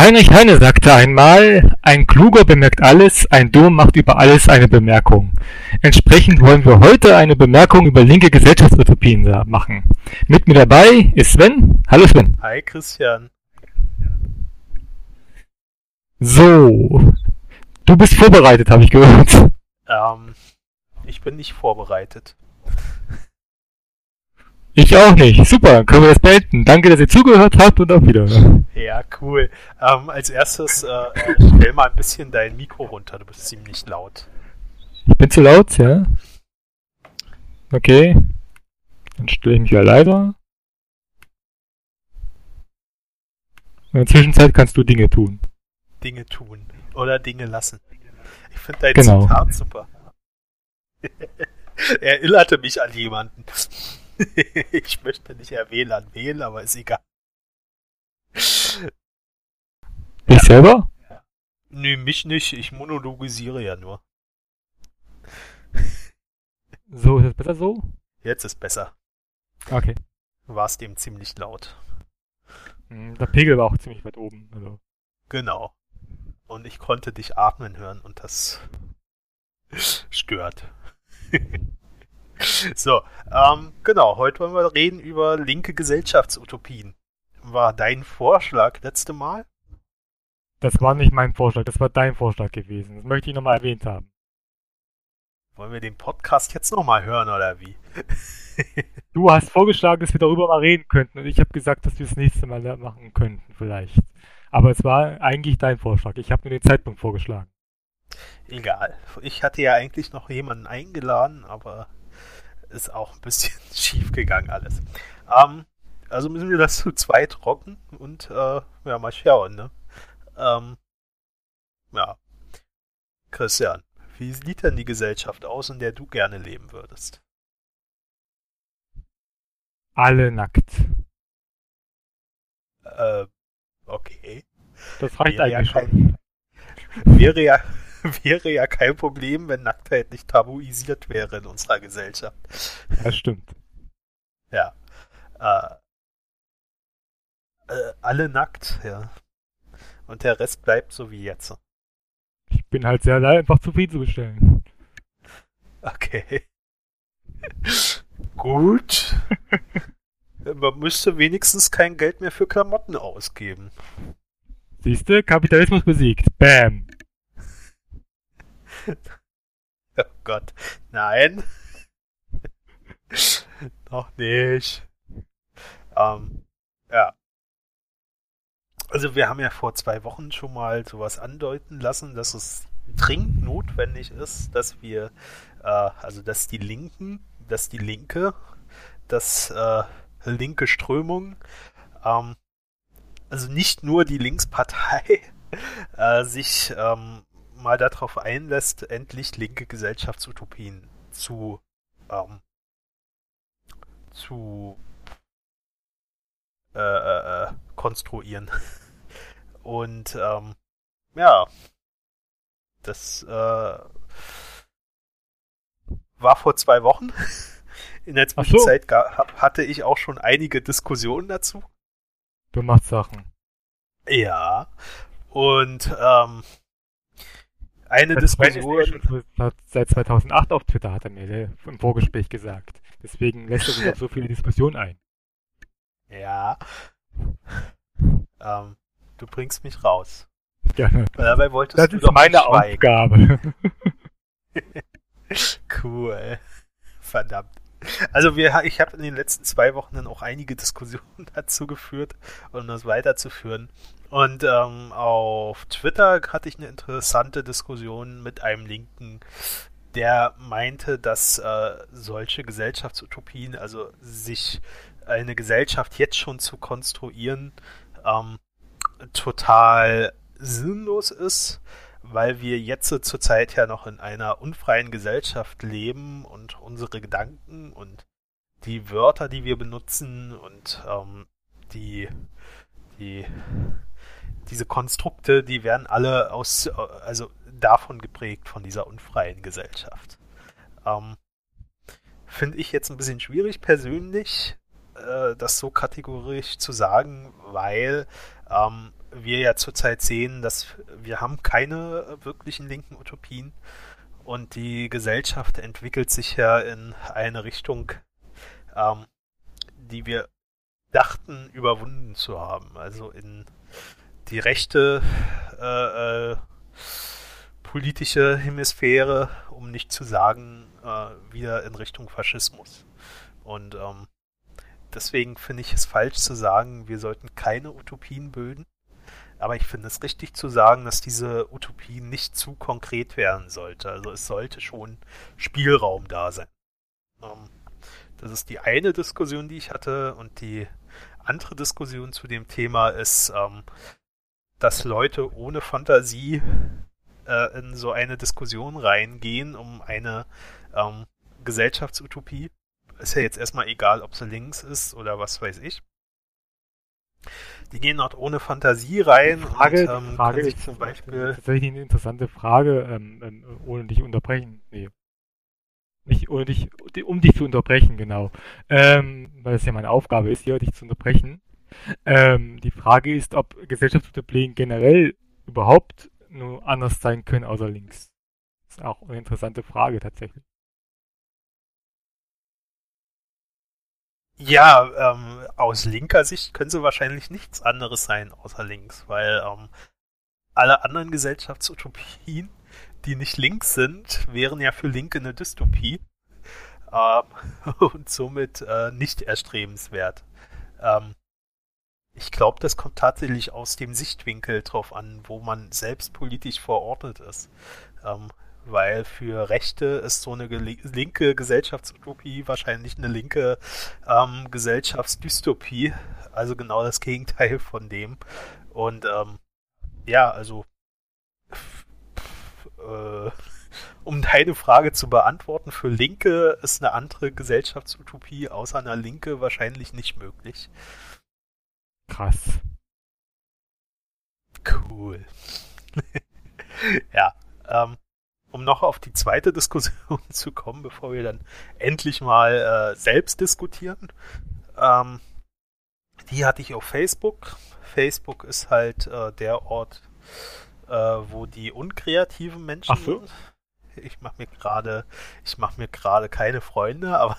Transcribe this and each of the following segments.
Heinrich Heine sagte einmal, ein Kluger bemerkt alles, ein Dummer macht über alles eine Bemerkung. Entsprechend wollen wir heute eine Bemerkung über linke Gesellschaftsutopien machen. Mit mir dabei ist Sven. Hallo Sven. Hi Christian. So, du bist vorbereitet, habe ich gehört. Ähm, ich bin nicht vorbereitet. Ich auch nicht. Super, können wir das beenden. Danke, dass ihr zugehört habt und auf Wiedersehen. Ja, cool. Ähm, als erstes äh, stell mal ein bisschen dein Mikro runter. Du bist ziemlich laut. Ich bin zu laut, ja? Okay. Dann stelle ich mich ja leider. In der Zwischenzeit kannst du Dinge tun. Dinge tun. Oder Dinge lassen. Ich finde dein Genau. Zitat super. Erinnerte mich an jemanden. ich möchte nicht erwähnen an wen, aber ist egal. Ich selber? Nö, mich nicht. Ich monologisiere ja nur. So, ist das besser so? Jetzt ist besser. Okay. War es dem ziemlich laut. Hm, Der Pegel war auch ziemlich weit oben. Also. Genau. Und ich konnte dich atmen hören und das stört. so, ähm, genau, heute wollen wir reden über linke Gesellschaftsutopien. War dein Vorschlag letzte Mal? Das war nicht mein Vorschlag, das war dein Vorschlag gewesen. Das möchte ich nochmal erwähnt haben. Wollen wir den Podcast jetzt nochmal hören oder wie? Du hast vorgeschlagen, dass wir darüber mal reden könnten und ich habe gesagt, dass wir das nächste Mal machen könnten, vielleicht. Aber es war eigentlich dein Vorschlag. Ich habe nur den Zeitpunkt vorgeschlagen. Egal. Ich hatte ja eigentlich noch jemanden eingeladen, aber ist auch ein bisschen schief gegangen alles. Ähm, also müssen wir das zu zweit rocken und äh, ja, mal schauen, ne? Ähm, ja. Christian, wie sieht denn die Gesellschaft aus, in der du gerne leben würdest? Alle nackt. Äh, okay. Das reicht Wäre ja eigentlich schon. kein, wäre ja, wäre ja kein Problem, wenn Nacktheit nicht tabuisiert wäre in unserer Gesellschaft. Das stimmt. Ja. Äh, äh, alle nackt, ja. Und der Rest bleibt so wie jetzt. Ich bin halt sehr einfach zufriedenzustellen. Okay. Gut. Man müsste wenigstens kein Geld mehr für Klamotten ausgeben. Siehste, Kapitalismus besiegt. Bam. Oh Gott. Nein. Noch nicht. Ähm, ja. Also wir haben ja vor zwei Wochen schon mal sowas andeuten lassen, dass es dringend notwendig ist, dass wir, äh, also dass die Linken, dass die Linke, dass äh, linke Strömung, ähm, also nicht nur die Linkspartei, äh, sich ähm, mal darauf einlässt, endlich linke Gesellschaftsutopien zu ähm, zu äh, äh, äh, konstruieren. Und ähm, ja, das äh, war vor zwei Wochen. In der so. Zwischenzeit ha- hatte ich auch schon einige Diskussionen dazu. Du machst Sachen. Ja. Und ähm, eine Das Diskussion. seit- seit 2008 auf Twitter, hat er mir im Vorgespräch gesagt. Deswegen lässt er sich auf so viele Diskussionen ein. Ja. Ähm, du bringst mich raus. Gerne. Weil dabei wolltest Das du ist doch meine. Aufgabe. Cool. Verdammt. Also wir, ich habe in den letzten zwei Wochen dann auch einige Diskussionen dazu geführt, um das weiterzuführen. Und ähm, auf Twitter hatte ich eine interessante Diskussion mit einem Linken, der meinte, dass äh, solche Gesellschaftsutopien, also sich eine Gesellschaft jetzt schon zu konstruieren, ähm, total sinnlos ist, weil wir jetzt zurzeit ja noch in einer unfreien Gesellschaft leben und unsere Gedanken und die Wörter, die wir benutzen und ähm, die, die, diese Konstrukte, die werden alle aus, also davon geprägt, von dieser unfreien Gesellschaft. Ähm, Finde ich jetzt ein bisschen schwierig persönlich, äh, das so kategorisch zu sagen, weil ähm, wir ja zurzeit sehen, dass wir haben keine wirklichen linken Utopien und die Gesellschaft entwickelt sich ja in eine Richtung, ähm, die wir dachten überwunden zu haben. Also in die rechte äh, äh, politische Hemisphäre, um nicht zu sagen, äh, wieder in Richtung Faschismus. Und ähm, deswegen finde ich es falsch zu sagen, wir sollten keine Utopien bilden. Aber ich finde es richtig zu sagen, dass diese Utopie nicht zu konkret werden sollte. Also es sollte schon Spielraum da sein. Ähm, das ist die eine Diskussion, die ich hatte. Und die andere Diskussion zu dem Thema ist, ähm, dass Leute ohne Fantasie äh, in so eine Diskussion reingehen, um eine ähm, Gesellschaftsutopie. Ist ja jetzt erstmal egal, ob sie links ist oder was weiß ich. Die gehen dort ohne Fantasie rein. Frage, und, ähm, Frage ist zum Beispiel tatsächlich eine interessante Frage, ähm, ähm, ohne dich unterbrechen. Nee. Nicht, ohne dich, um dich zu unterbrechen, genau. Ähm, weil es ja meine Aufgabe ist, hier dich zu unterbrechen. Ähm, die Frage ist, ob Gesellschaftsutopien generell überhaupt nur anders sein können außer links. Das ist auch eine interessante Frage tatsächlich. Ja, ähm, aus linker Sicht können sie wahrscheinlich nichts anderes sein außer links, weil ähm, alle anderen Gesellschaftsutopien, die nicht links sind, wären ja für Linke eine Dystopie ähm, und somit äh, nicht erstrebenswert. Ähm, ich glaube, das kommt tatsächlich aus dem Sichtwinkel drauf an, wo man selbst politisch verortet ist. Weil für Rechte ist so eine linke Gesellschaftsutopie wahrscheinlich eine linke ähm, Gesellschaftsdystopie, also genau das Gegenteil von dem. Und ähm, ja, also äh, um deine Frage zu beantworten, für Linke ist eine andere Gesellschaftsutopie außer einer Linke wahrscheinlich nicht möglich. Krass. Cool. ja, ähm, um noch auf die zweite Diskussion zu kommen, bevor wir dann endlich mal äh, selbst diskutieren. Ähm, die hatte ich auf Facebook. Facebook ist halt äh, der Ort, äh, wo die unkreativen Menschen Ach so. Ich mache mir gerade, ich mache mir gerade keine Freunde, aber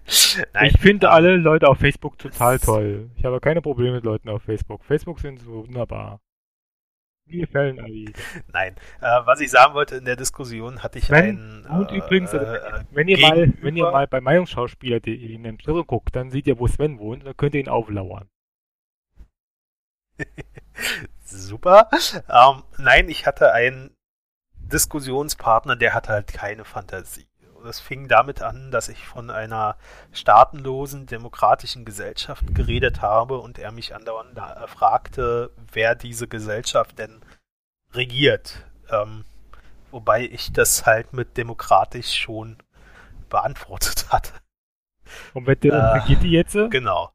Nein, ich finde ähm, alle Leute auf Facebook total toll. Ich habe keine Probleme mit Leuten auf Facebook. Facebook sind so wunderbar. Mir gefallen alle. Nein, äh, was ich sagen wollte in der Diskussion hatte ich wenn, einen. Und äh, übrigens, also, äh, wenn ihr mal, wenn ihr mal bei Meinungsschauspieler.de in den Twitter guckt, dann seht ihr, wo Sven wohnt, dann könnt ihr ihn auflauern. Super. Ähm, nein, ich hatte einen Diskussionspartner, der hatte halt keine Fantasie. Das fing damit an, dass ich von einer staatenlosen demokratischen Gesellschaft geredet habe und er mich andauernd fragte, wer diese Gesellschaft denn regiert. Ähm, wobei ich das halt mit demokratisch schon beantwortet hatte. Und wer äh, regiert die jetzt? Genau.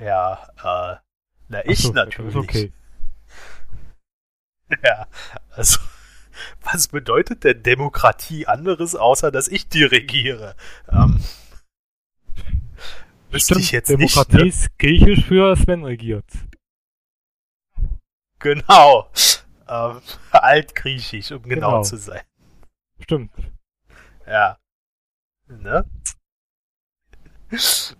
Ja, äh, na ich so, natürlich. Okay. Ja, also was bedeutet denn Demokratie anderes, außer dass ich die regiere? Ähm, wüsste ich jetzt Demokratie nicht. ist griechisch für Sven regiert. Genau. Ähm, altgriechisch, um genau, genau zu sein. Stimmt. Ja. Ne?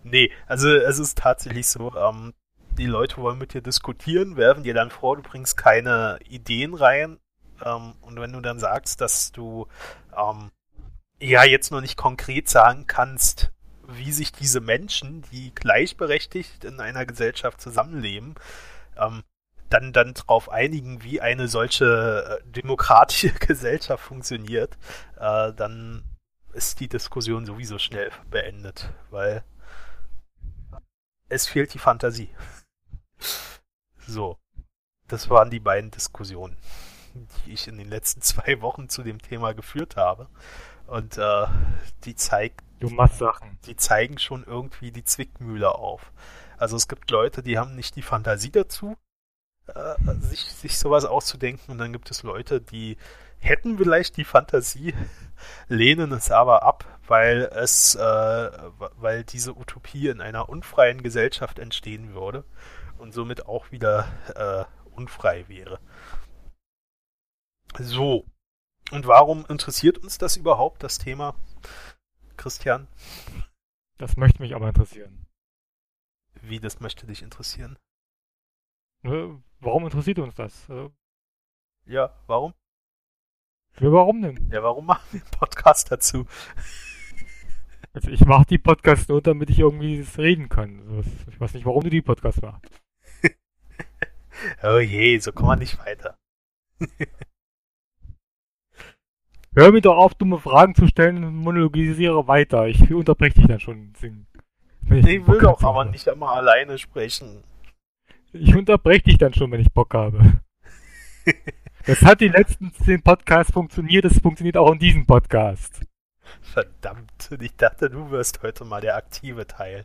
nee, also es ist tatsächlich so, ähm, die Leute wollen mit dir diskutieren, werfen dir dann vor, du bringst keine Ideen rein. Ähm, und wenn du dann sagst, dass du ähm, ja jetzt noch nicht konkret sagen kannst, wie sich diese Menschen, die gleichberechtigt in einer Gesellschaft zusammenleben, ähm, dann, dann darauf einigen, wie eine solche äh, demokratische Gesellschaft funktioniert, äh, dann ist die Diskussion sowieso schnell beendet, weil es fehlt die Fantasie. So, das waren die beiden Diskussionen, die ich in den letzten zwei Wochen zu dem Thema geführt habe. Und äh, die zeigt. Du machst Sachen. Die zeigen schon irgendwie die Zwickmühle auf. Also es gibt Leute, die haben nicht die Fantasie dazu, äh, sich, sich sowas auszudenken. Und dann gibt es Leute, die hätten vielleicht die Fantasie, lehnen es aber ab, weil es, äh, weil diese Utopie in einer unfreien Gesellschaft entstehen würde und somit auch wieder äh, unfrei wäre. So. Und warum interessiert uns das überhaupt, das Thema, Christian? Das möchte mich aber interessieren. Wie, das möchte dich interessieren? Ne, warum interessiert uns das? Also, Ja, warum? ja, warum denn? Ja, warum machen wir einen Podcast dazu? Also ich mache die Podcasts nur, damit ich irgendwie reden kann. Ich weiß nicht, warum du die Podcasts machst. Oh je, so kommen wir nicht weiter. Hör mir doch auf, dumme Fragen zu stellen und monologisiere weiter. Ich unterbreche dich dann schon. Wenn Ich will Bock doch aber nicht immer alleine sprechen. Ich unterbreche dich dann schon, wenn ich Bock habe. Das hat die letzten zehn Podcasts funktioniert, das funktioniert auch in diesem Podcast. Verdammt, ich dachte, du wirst heute mal der aktive Teil.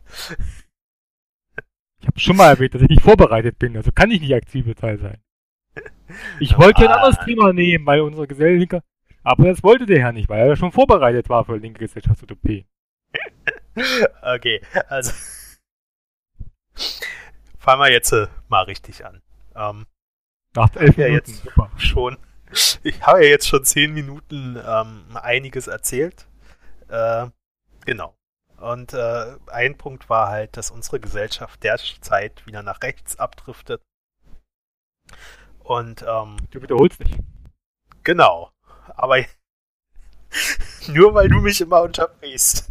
Ich habe schon mal erwähnt, dass ich nicht vorbereitet bin, also kann ich nicht aktive Teil sein. Ich wollte ja ein Ah. anderes Thema nehmen, weil unsere Gesellschaft, aber das wollte der Herr nicht, weil er schon vorbereitet war für linke Gesellschaftsutopie. Okay, also fangen wir jetzt äh, mal richtig an. Ähm, Nach elf Ja, Minuten. jetzt. Super. schon, ich habe ja jetzt schon zehn Minuten ähm, einiges erzählt. Äh, genau. Und äh, ein Punkt war halt, dass unsere Gesellschaft derzeit wieder nach rechts abdriftet. Und ähm, Du wiederholst dich. genau. Aber nur weil du mich immer unterbrichst.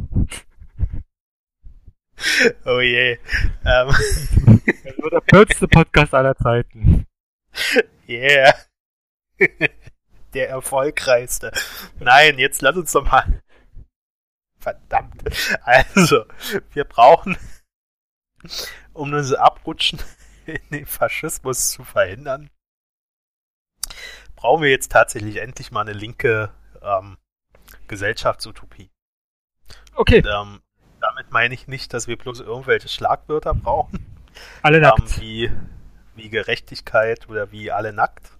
Oh je. Ähm, Das wird der kürzeste Podcast aller Zeiten. Yeah. Der erfolgreichste. Nein, jetzt lass uns doch mal. Verdammt. Also, wir brauchen, um das Abrutschen in den Faschismus zu verhindern, brauchen wir jetzt tatsächlich endlich mal eine linke ähm, Gesellschaftsutopie. Okay, Und, ähm, damit meine ich nicht, dass wir bloß irgendwelche Schlagwörter brauchen, alle ähm, nackt. wie, wie Gerechtigkeit oder wie alle nackt,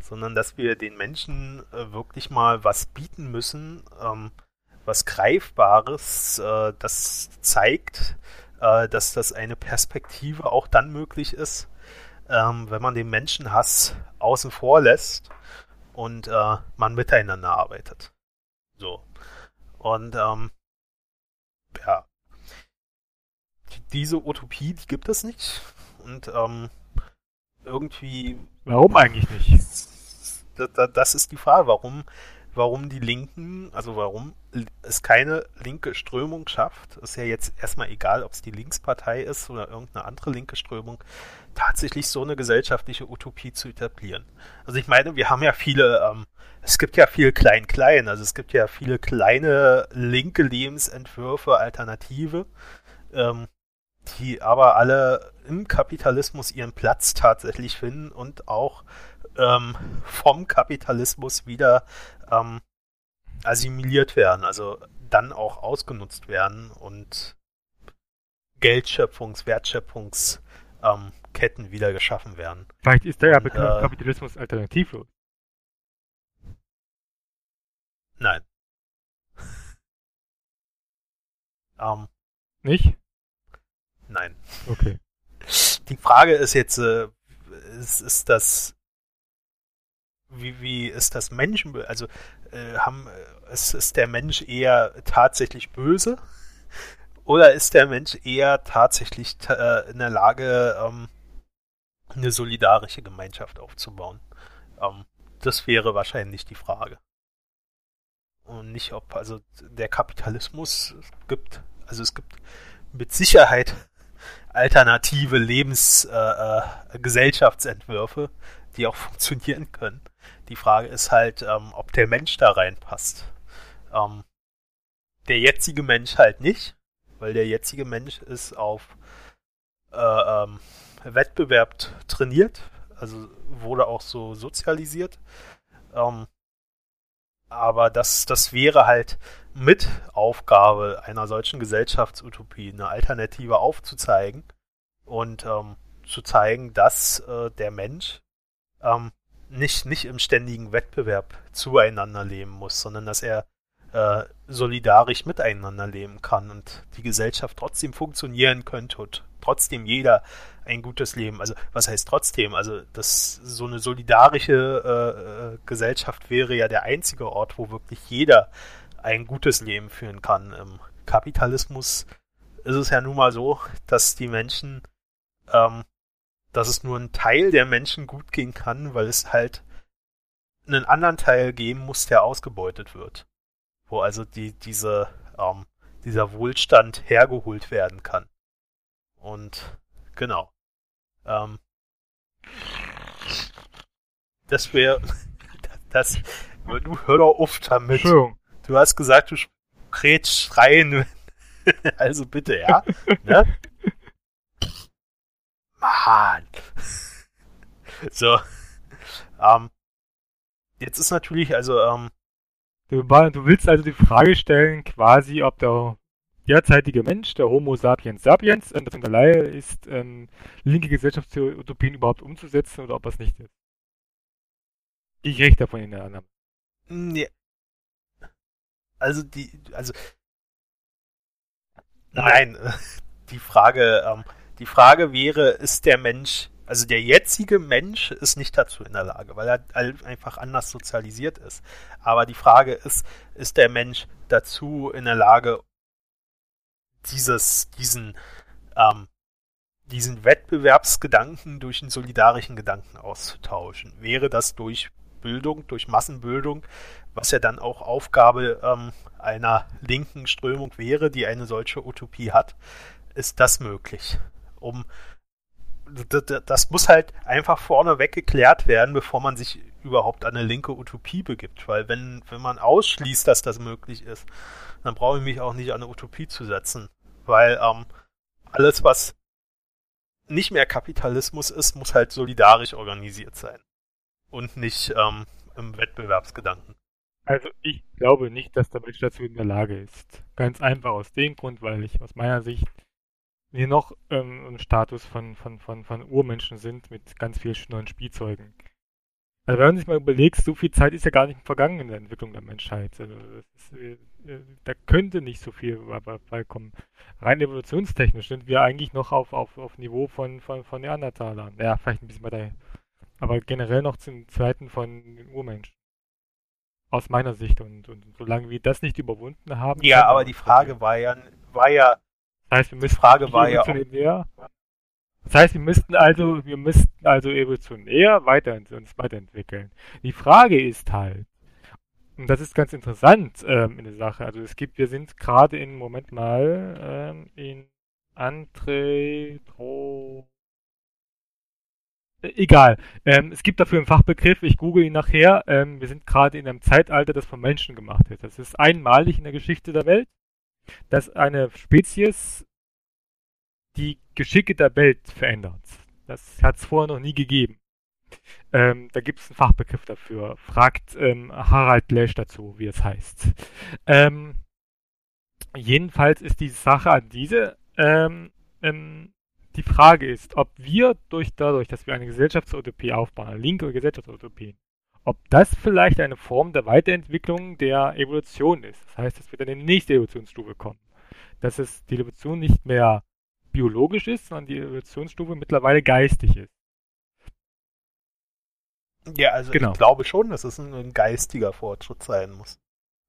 sondern dass wir den Menschen äh, wirklich mal was bieten müssen, ähm, was Greifbares, äh, das zeigt, äh, dass das eine Perspektive auch dann möglich ist, ähm, wenn man den Menschenhass außen vor lässt und äh, man miteinander arbeitet. So. Und ähm, ja, die- diese Utopie, die gibt es nicht. Und ähm, irgendwie Warum eigentlich nicht? da, da, das ist die Frage, warum, warum die Linken, also warum es keine linke Strömung schafft, ist ja jetzt erstmal egal, ob es die Linkspartei ist oder irgendeine andere linke Strömung, tatsächlich so eine gesellschaftliche Utopie zu etablieren. Also ich meine, wir haben ja viele, ähm, es gibt ja viel Klein-Klein, also es gibt ja viele kleine linke Lebensentwürfe, Alternative, ähm, die aber alle im Kapitalismus ihren Platz tatsächlich finden und auch ähm, vom Kapitalismus wieder ähm, assimiliert werden, also dann auch ausgenutzt werden und Geldschöpfungs-, Wertschöpfungsketten ähm, wieder geschaffen werden. Vielleicht ist der ja äh, Kapitalismus alternativlos. Nein. ähm, Nicht? nein. Okay. Die Frage ist jetzt, äh, ist, ist das, wie, wie ist das Menschen, also äh, haben, äh, ist, ist der Mensch eher tatsächlich böse oder ist der Mensch eher tatsächlich ta- äh, in der Lage, ähm, eine solidarische Gemeinschaft aufzubauen? Ähm, das wäre wahrscheinlich die Frage. Und nicht, ob, also der Kapitalismus gibt, also es gibt mit Sicherheit alternative Lebens-, äh, äh, die auch funktionieren können. Die Frage ist halt, ähm, ob der Mensch da reinpasst. Ähm, der jetzige Mensch halt nicht, weil der jetzige Mensch ist auf äh, ähm, Wettbewerb trainiert, also wurde auch so sozialisiert. Ähm, aber das, das wäre halt mit Aufgabe einer solchen Gesellschaftsutopie eine Alternative aufzuzeigen und ähm, zu zeigen, dass äh, der Mensch ähm, nicht, nicht im ständigen Wettbewerb zueinander leben muss, sondern dass er äh, solidarisch miteinander leben kann und die Gesellschaft trotzdem funktionieren könnte und trotzdem jeder ein gutes Leben. Also was heißt trotzdem? Also das so eine solidarische äh, äh, Gesellschaft wäre ja der einzige Ort, wo wirklich jeder ein gutes Leben führen kann. Im Kapitalismus ist es ja nun mal so, dass die Menschen, ähm, dass es nur ein Teil der Menschen gut gehen kann, weil es halt einen anderen Teil geben muss, der ausgebeutet wird. Wo also die, diese, ähm, dieser Wohlstand hergeholt werden kann. Und genau. Ähm, das wäre das. Du hör doch auf damit. Du hast gesagt, du krätsch rein. also bitte, ja? ne? Mann. so. Ähm, jetzt ist natürlich, also, ähm, du, du willst also die Frage stellen, quasi, ob der derzeitige Mensch, der Homo sapiens sapiens, äh, in der Laie ist, ähm, linke Gesellschaftsutopien überhaupt umzusetzen oder ob das nicht ist. Ich recht davon in der Annahme. Nee. Also die, also nein, die Frage, ähm, die Frage wäre, ist der Mensch, also der jetzige Mensch ist nicht dazu in der Lage, weil er einfach anders sozialisiert ist. Aber die Frage ist, ist der Mensch dazu in der Lage, dieses, diesen, ähm, diesen Wettbewerbsgedanken durch einen solidarischen Gedanken auszutauschen. Wäre das durch Bildung, durch Massenbildung, was ja dann auch Aufgabe ähm, einer linken Strömung wäre, die eine solche Utopie hat, ist das möglich. Um das muss halt einfach vorneweg geklärt werden, bevor man sich überhaupt an eine linke Utopie begibt. Weil wenn, wenn man ausschließt, dass das möglich ist, dann brauche ich mich auch nicht an eine Utopie zu setzen weil ähm, alles, was nicht mehr Kapitalismus ist, muss halt solidarisch organisiert sein und nicht ähm, im Wettbewerbsgedanken. Also ich glaube nicht, dass der Mensch dazu in der Lage ist. Ganz einfach aus dem Grund, weil ich aus meiner Sicht wir noch ähm, im Status von, von, von, von Urmenschen sind mit ganz vielen neuen Spielzeugen. Also wenn man sich mal überlegt, so viel Zeit ist ja gar nicht vergangen in der Entwicklung der Menschheit. Also ist, äh, da könnte nicht so viel beikommen. Rein evolutionstechnisch sind wir eigentlich noch auf, auf, auf Niveau von, von, von Neandertalern. Ja, vielleicht ein bisschen weiter. Aber generell noch zu Zeiten von den Urmenschen. Aus meiner Sicht. Und, und solange wir das nicht überwunden haben. Ja, aber die Frage war ja, war ja. Das heißt, wir müssen die Frage war ja. Auch, das heißt, wir müssten also, wir müssten also evolutionär weiter, uns weiterentwickeln. Die Frage ist halt, und das ist ganz interessant ähm, in der Sache. Also es gibt, wir sind gerade in, Moment mal, ähm, in Antretro. Egal. Ähm, es gibt dafür einen Fachbegriff, ich google ihn nachher. Ähm, wir sind gerade in einem Zeitalter, das von Menschen gemacht wird. Das ist einmalig in der Geschichte der Welt, dass eine Spezies die Geschicke der Welt verändert. Das hat es vorher noch nie gegeben. Ähm, da gibt es einen Fachbegriff dafür. Fragt ähm, Harald Lesch dazu, wie es heißt. Ähm, jedenfalls ist die Sache an diese, ähm, ähm, die Frage ist, ob wir durch dadurch, dass wir eine Gesellschaftsutopie aufbauen, eine linke Gesellschaftsutopie, ob das vielleicht eine Form der Weiterentwicklung der Evolution ist. Das heißt, dass wir dann in die nächste Evolutionsstufe kommen. Dass es die Evolution nicht mehr biologisch ist, sondern die Evolutionsstufe mittlerweile geistig ist. Ja, also genau. ich glaube schon, dass es ein, ein, geistiger Fortschritt sein muss.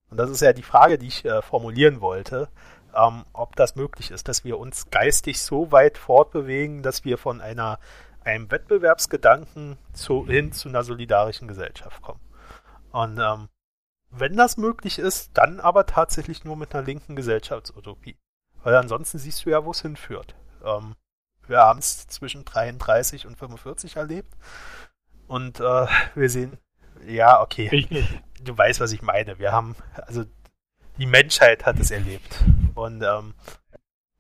Und das ist ja die Frage, die ich äh, formulieren wollte, ähm, ob das möglich ist, dass wir uns geistig so weit fortbewegen, dass wir von einer einem Wettbewerbsgedanken zu, hin zu einer solidarischen Gesellschaft kommen. Und ähm, wenn das möglich ist, dann aber tatsächlich nur mit einer linken Gesellschaftsutopie. Weil ansonsten siehst du ja, wo es hinführt. Ähm, wir haben es zwischen 33 und 45 erlebt. Und äh, wir sehen, ja, okay. Ich nicht. Du weißt, was ich meine. Wir haben, also die Menschheit hat es erlebt. Und ähm,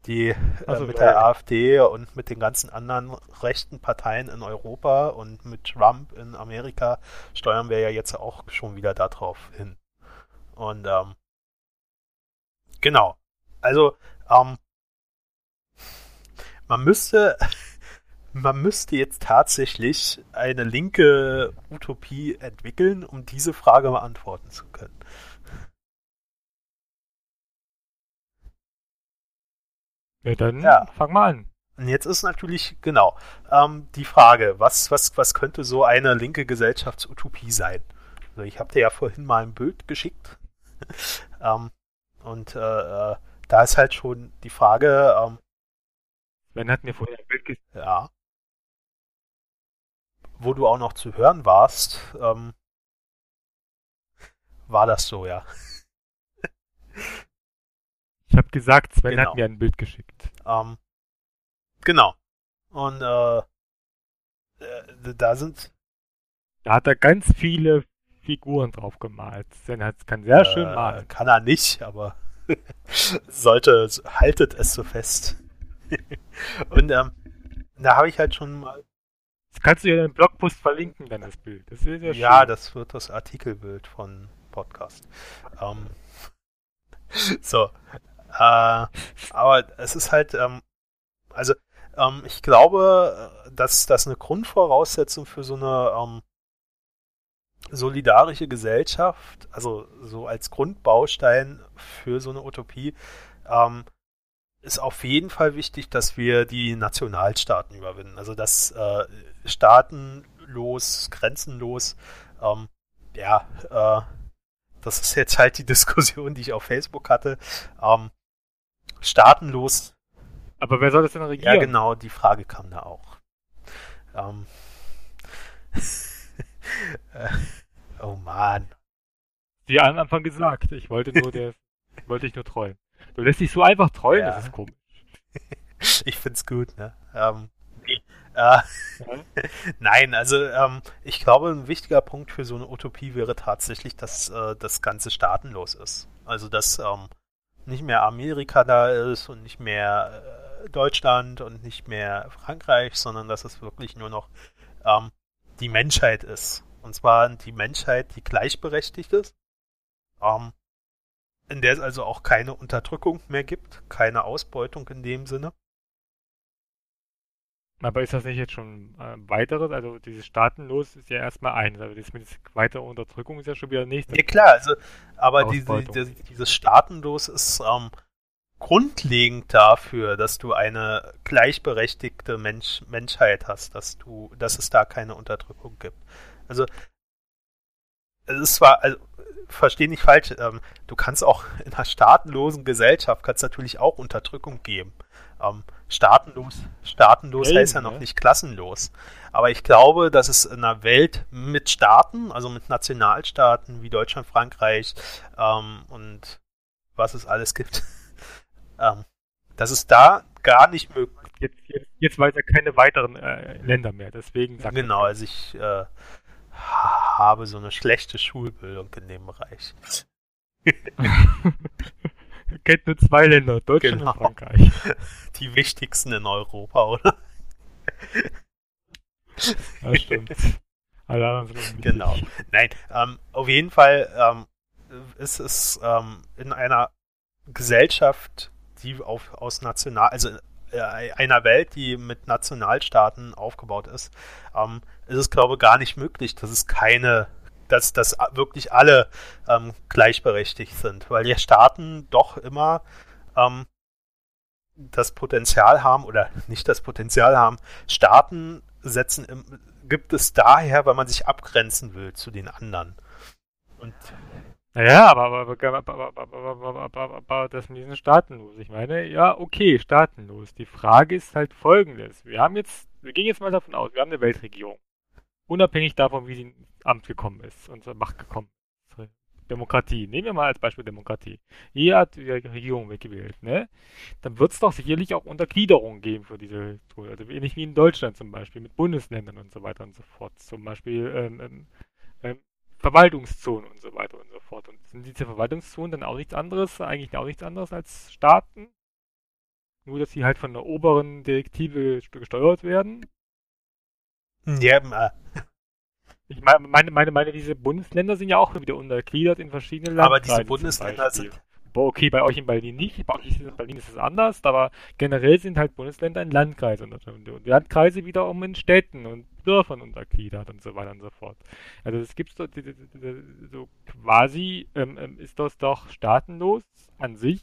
die äh, also, mit der AfD und mit den ganzen anderen rechten Parteien in Europa und mit Trump in Amerika steuern wir ja jetzt auch schon wieder darauf hin. Und ähm, genau. Also ähm, man müsste, man müsste jetzt tatsächlich eine linke Utopie entwickeln, um diese Frage beantworten zu können. Ja, dann ja. fang mal an. Und jetzt ist natürlich, genau, ähm, die Frage, was, was, was könnte so eine linke Gesellschaftsutopie sein? Also ich habe dir ja vorhin mal ein Bild geschickt. ähm, und äh, äh, da ist halt schon die Frage. Ähm, Sven hat mir vorher ein Bild geschickt. Ja. Wo du auch noch zu hören warst, ähm, war das so, ja. ich habe gesagt, Sven genau. hat mir ein Bild geschickt. Ähm, genau. Und äh, äh, da sind. Da hat er ganz viele Figuren drauf gemalt. Sven hat, kann sehr äh, schön malen. Kann er nicht, aber sollte, haltet es so fest. Und ähm, da habe ich halt schon mal. Das kannst du ja in den Blogpost verlinken, dann das Bild. Das ist ja, ja das wird das Artikelbild von Podcast. Ähm, so. Äh, aber es ist halt, ähm, also ähm, ich glaube, dass das eine Grundvoraussetzung für so eine ähm, solidarische Gesellschaft, also so als Grundbaustein für so eine Utopie, ähm, ist auf jeden Fall wichtig, dass wir die Nationalstaaten überwinden. Also dass äh, staatenlos, grenzenlos, ähm, ja, äh, das ist jetzt halt die Diskussion, die ich auf Facebook hatte, ähm, staatenlos. Aber wer soll das denn regieren? Ja, genau, die Frage kam da auch. Ähm, oh man. Wie am Anfang gesagt, ich wollte nur der, wollte ich nur treuen. Du lässt dich so einfach treuen, ja. das ist komisch. ich find's gut, ne? Ähm, äh, Nein, also ähm, ich glaube, ein wichtiger Punkt für so eine Utopie wäre tatsächlich, dass äh, das Ganze staatenlos ist. Also dass ähm, nicht mehr Amerika da ist und nicht mehr äh, Deutschland und nicht mehr Frankreich, sondern dass es wirklich nur noch ähm, die Menschheit ist. Und zwar die Menschheit, die gleichberechtigt ist, ähm, in der es also auch keine Unterdrückung mehr gibt, keine Ausbeutung in dem Sinne. Aber ist das nicht jetzt schon äh, weiteres? Also dieses Staatenlos ist ja erstmal eins, also das mit weitere Unterdrückung ist ja schon wieder nächstes. Ja klar, also aber diese, diese, dieses Staatenlos ist ähm, grundlegend dafür, dass du eine gleichberechtigte Mensch, Menschheit hast, dass du, dass es da keine Unterdrückung gibt. Also es ist zwar, also, verstehe nicht falsch, ähm, du kannst auch in einer staatenlosen Gesellschaft kannst natürlich auch Unterdrückung geben. Ähm, staatenlos, staatenlos Helden, heißt ja noch ne? nicht klassenlos. Aber ich glaube, dass es in einer Welt mit Staaten, also mit Nationalstaaten wie Deutschland, Frankreich ähm, und was es alles gibt, ähm, dass es da gar nicht möglich Jetzt, jetzt, jetzt weiß er keine weiteren äh, Länder mehr, deswegen sagt Genau, also ich äh, habe so eine schlechte Schulbildung in dem Bereich. kennt nur zwei Länder, Deutschland genau. und Frankreich. Die wichtigsten in Europa, oder? Ja, stimmt. Alle anderen sind genau. Nein, ähm, auf jeden Fall ähm, ist es ähm, in einer Gesellschaft, die auf, aus national, also äh, einer Welt, die mit Nationalstaaten aufgebaut ist, ähm, ist es, glaube ich, gar nicht möglich, dass es keine dass, dass wirklich alle ähm, gleichberechtigt sind, weil die Staaten doch immer ähm, das Potenzial haben oder nicht das Potenzial haben. Staaten setzen im, gibt es daher, weil man sich abgrenzen will zu den anderen. Und naja, aber, aber, aber, aber, aber das mit diesen staatenlos. Ich meine, ja, okay, staatenlos. Die Frage ist halt folgendes. Wir haben jetzt, wir gehen jetzt mal davon aus, wir haben eine Weltregierung. Unabhängig davon, wie sie ins Amt gekommen ist und zur Macht gekommen ist. Demokratie. Nehmen wir mal als Beispiel Demokratie. Hier hat die Regierung weggewählt, ne? Dann wird es doch sicherlich auch Untergliederungen geben für diese Tool. Also ähnlich wie in Deutschland zum Beispiel, mit Bundesländern und so weiter und so fort. Zum Beispiel ähm, ähm, ähm Verwaltungszonen und so weiter und so fort. Und sind diese Verwaltungszonen dann auch nichts anderes, eigentlich auch nichts anderes als Staaten? Nur, dass sie halt von der oberen Direktive gesteuert werden? Ja. Ich meine, meine, meine, meine, diese Bundesländer sind ja auch wieder untergliedert in verschiedene Landkreise. Aber diese Bundesländer sind. Boah, okay, bei euch in Berlin nicht. Bei euch in Berlin ist es anders, aber generell sind halt Bundesländer in Landkreise und Landkreise wiederum in Städten und Dörfern untergliedert und so weiter und so fort. Also es gibt so, so quasi, ähm, ähm, ist das doch staatenlos an sich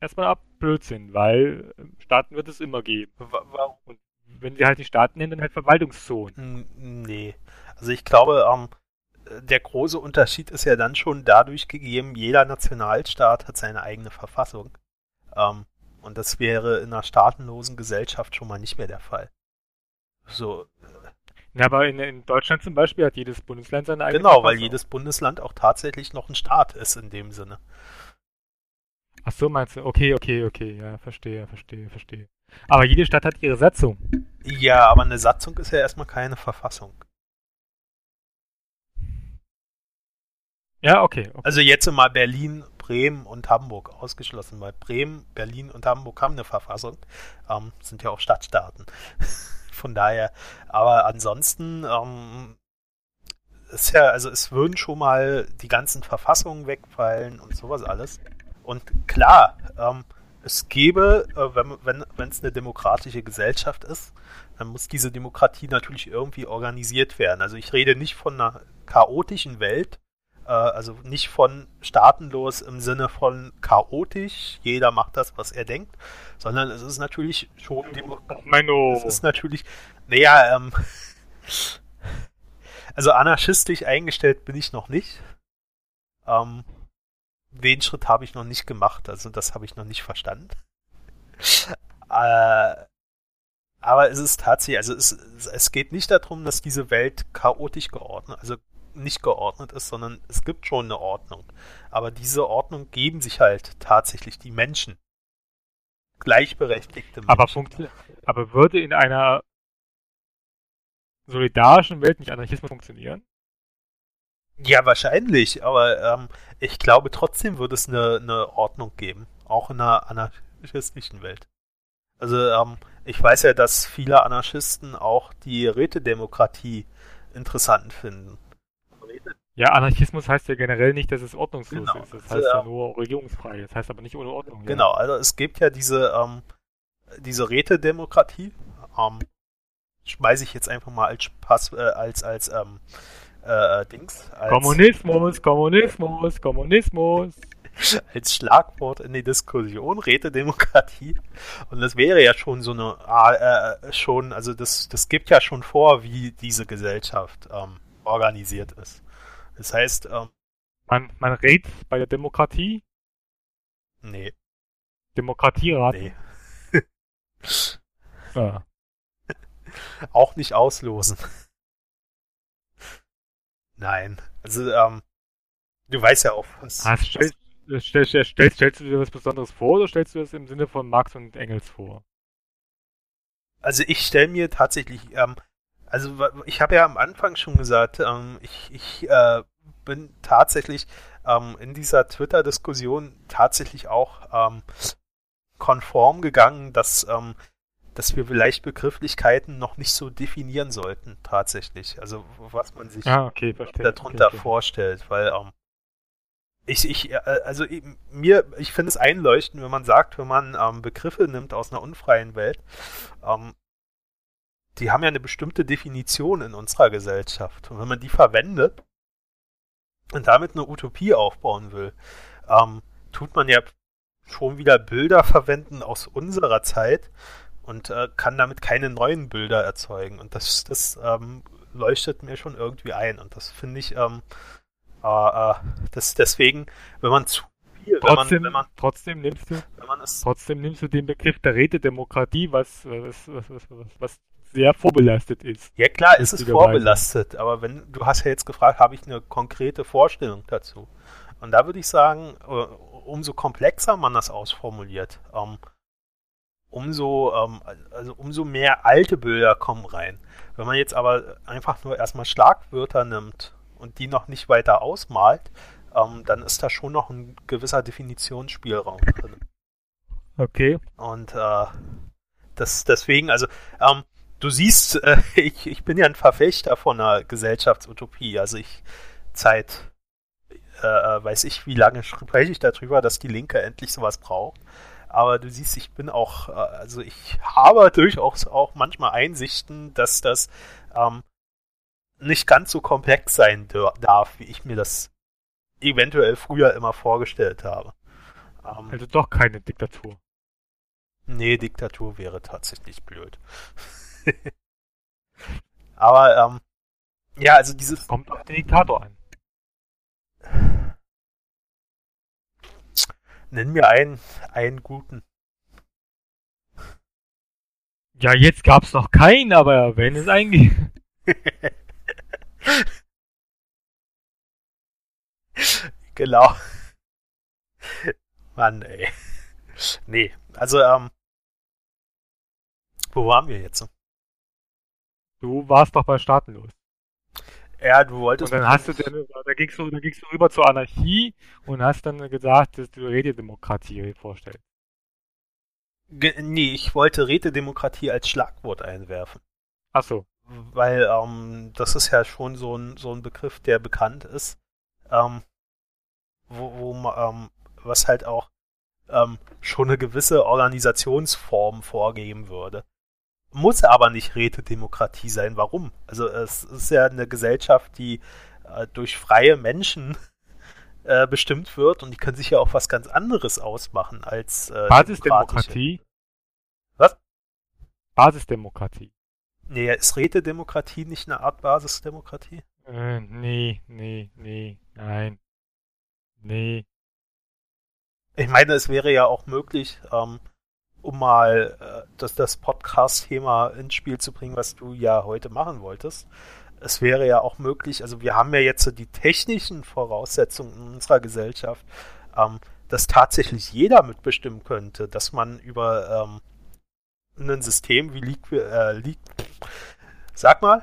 erstmal ab Blödsinn, weil äh, Staaten wird es immer geben. Warum? Und wenn sie halt die Staaten nennen, dann halt Verwaltungszonen. Nee. Also ich glaube, ähm, der große Unterschied ist ja dann schon dadurch gegeben, jeder Nationalstaat hat seine eigene Verfassung. Ähm, und das wäre in einer staatenlosen Gesellschaft schon mal nicht mehr der Fall. So. Ja, aber in, in Deutschland zum Beispiel hat jedes Bundesland seine eigene Genau, weil jedes Bundesland auch tatsächlich noch ein Staat ist in dem Sinne. Ach so, meinst du? Okay, okay, okay. Ja, verstehe, verstehe, verstehe. Aber jede Stadt hat ihre Satzung. Ja, aber eine Satzung ist ja erstmal keine Verfassung. Ja, okay, okay. Also jetzt mal Berlin, Bremen und Hamburg ausgeschlossen, weil Bremen, Berlin und Hamburg haben eine Verfassung. Ähm, sind ja auch Stadtstaaten. Von daher, aber ansonsten ähm, ist ja, also es würden schon mal die ganzen Verfassungen wegfallen und sowas alles. Und klar, ähm, es gäbe, äh, wenn wenn wenn es eine demokratische Gesellschaft ist, dann muss diese Demokratie natürlich irgendwie organisiert werden. Also ich rede nicht von einer chaotischen Welt, äh, also nicht von staatenlos im Sinne von chaotisch, jeder macht das, was er denkt, sondern es ist natürlich schon Mano. Es ist natürlich, naja, ähm, also anarchistisch eingestellt bin ich noch nicht. Ähm, den Schritt habe ich noch nicht gemacht, also das habe ich noch nicht verstanden. äh, aber es ist tatsächlich, also es, es geht nicht darum, dass diese Welt chaotisch geordnet, also nicht geordnet ist, sondern es gibt schon eine Ordnung. Aber diese Ordnung geben sich halt tatsächlich die Menschen. Gleichberechtigte Menschen. Aber, aber würde in einer solidarischen Welt nicht Anarchismus funktionieren? Ja, wahrscheinlich, aber ähm, ich glaube trotzdem würde es eine, eine Ordnung geben. Auch in einer anarchistischen Welt. Also, ähm, ich weiß ja, dass viele Anarchisten auch die Rätedemokratie interessant finden. Ja, Anarchismus heißt ja generell nicht, dass es ordnungslos Genau. ist. Das Also, heißt ja ja. nur regierungsfrei. Das heißt aber nicht ohne Ordnung. Genau, also es gibt ja diese, ähm, diese Rätedemokratie. Ähm, schmeiße ich jetzt einfach mal als Pass, äh, als, als, ähm, äh, Dings, Ja. als, Kommunismus, Kommunismus, Kommunismus. als Schlagwort in die Diskussion, Rätedemokratie. Und das wäre ja schon so eine, ah, äh, schon, also das, das gibt ja schon vor, wie diese Gesellschaft ähm, organisiert ist. Das heißt, ähm, Man, man rät bei der Demokratie, nee, Demokratierat. nee, Ja. auch nicht auslosen. Nein, also, ähm, du weißt ja auch, was, Ah, stell, stell, stell, stell, stellst du dir was Besonderes vor oder stellst du das im Sinne von Marx und Engels vor? Also ich stelle mir tatsächlich, ähm, also ich habe ja am Anfang schon gesagt, ähm, ich, ich äh, bin tatsächlich ähm, in dieser Twitter-Diskussion tatsächlich auch ähm, konform gegangen, dass, ähm, dass wir vielleicht Begrifflichkeiten noch nicht so definieren sollten, tatsächlich. Also was man sich Ah, okay, darunter okay, okay. vorstellt, weil ähm, ich, ich, äh, also ich- mir, ich finde es einleuchtend, wenn man sagt, wenn man ähm, Begriffe nimmt aus einer unfreien Welt, ähm, die haben ja eine bestimmte Definition in unserer Gesellschaft. Und wenn man die verwendet und damit eine Utopie aufbauen will, ähm, tut man ja schon wieder Bilder verwenden aus unserer Zeit und äh, kann damit keine neuen Bilder erzeugen. Und das, das ähm, leuchtet mir schon irgendwie ein. Und das finde ich, ähm, äh, das deswegen, wenn man zu viel, wenn man, Trotzdem, wenn man, trotzdem nimmst du, es trotzdem nimmst du den Begriff der Rätedemokratie, was, was, was, was, was, sehr vorbelastet ist. Ja klar, ist es Lustigerweise. vorbelastet, aber wenn du hast ja jetzt gefragt, habe ich eine konkrete Vorstellung dazu? Und da würde ich sagen, äh, umso komplexer man das ausformuliert, ähm, umso ähm, also umso mehr alte Bilder kommen rein. Wenn man jetzt aber einfach nur erstmal Schlagwörter nimmt und die noch nicht weiter ausmalt, ähm, dann ist da schon noch ein gewisser Definitionsspielraum drin. Okay. Und äh, das deswegen, also ähm, du siehst, äh, ich, ich bin ja ein Verfechter von einer Gesellschaftsutopie. Also ich seit äh, äh, weiß ich, wie lange spreche ich darüber, dass die Linke endlich sowas braucht. Aber du siehst, ich bin auch, äh, also ich habe durchaus auch manchmal Einsichten, dass das ähm, nicht ganz so komplex sein darf, wie ich mir das eventuell früher immer vorgestellt habe. Ähm, also doch keine Diktatur. Nee, Diktatur wäre tatsächlich blöd. Aber, ähm, ja, also dieses. Kommt auf den Diktator an. Nenn mir einen, einen guten. Ja, jetzt gab's noch keinen, aber wenn es eigentlich. genau. Mann, ey. Nee, also, ähm, wo waren wir jetzt? Du warst doch bei Staatenlos. Ja, du wolltest. Und dann hast du, dann, da gingst du, da gingst du rüber zur Anarchie und hast dann gesagt, dass du Rätedemokratie vorstellst. Ge nee, ich wollte Rätedemokratie als Schlagwort einwerfen. Ach so. Weil ähm, das ist ja schon so ein, so ein Begriff, der bekannt ist, ähm, wo, wo ähm, was halt auch ähm, schon eine gewisse Organisationsform vorgeben würde. Muss aber nicht Rätedemokratie sein. Warum? Also es ist ja eine Gesellschaft, die äh, durch freie Menschen äh, bestimmt wird und die können sich ja auch was ganz anderes ausmachen als äh, Basisdemokratie. Was? Basisdemokratie. Nee, ist Rätedemokratie nicht eine Art Basisdemokratie? Äh, nee, nee, nee, nein. Nee. Ich meine, es wäre ja auch möglich, ähm, um mal äh, das, das Podcast-Thema ins Spiel zu bringen, was du ja heute machen wolltest. Es wäre ja auch möglich, also wir haben ja jetzt so die technischen Voraussetzungen in unserer Gesellschaft, ähm, dass tatsächlich jeder mitbestimmen könnte, dass man über ähm, ein System wie League, äh, League sag mal.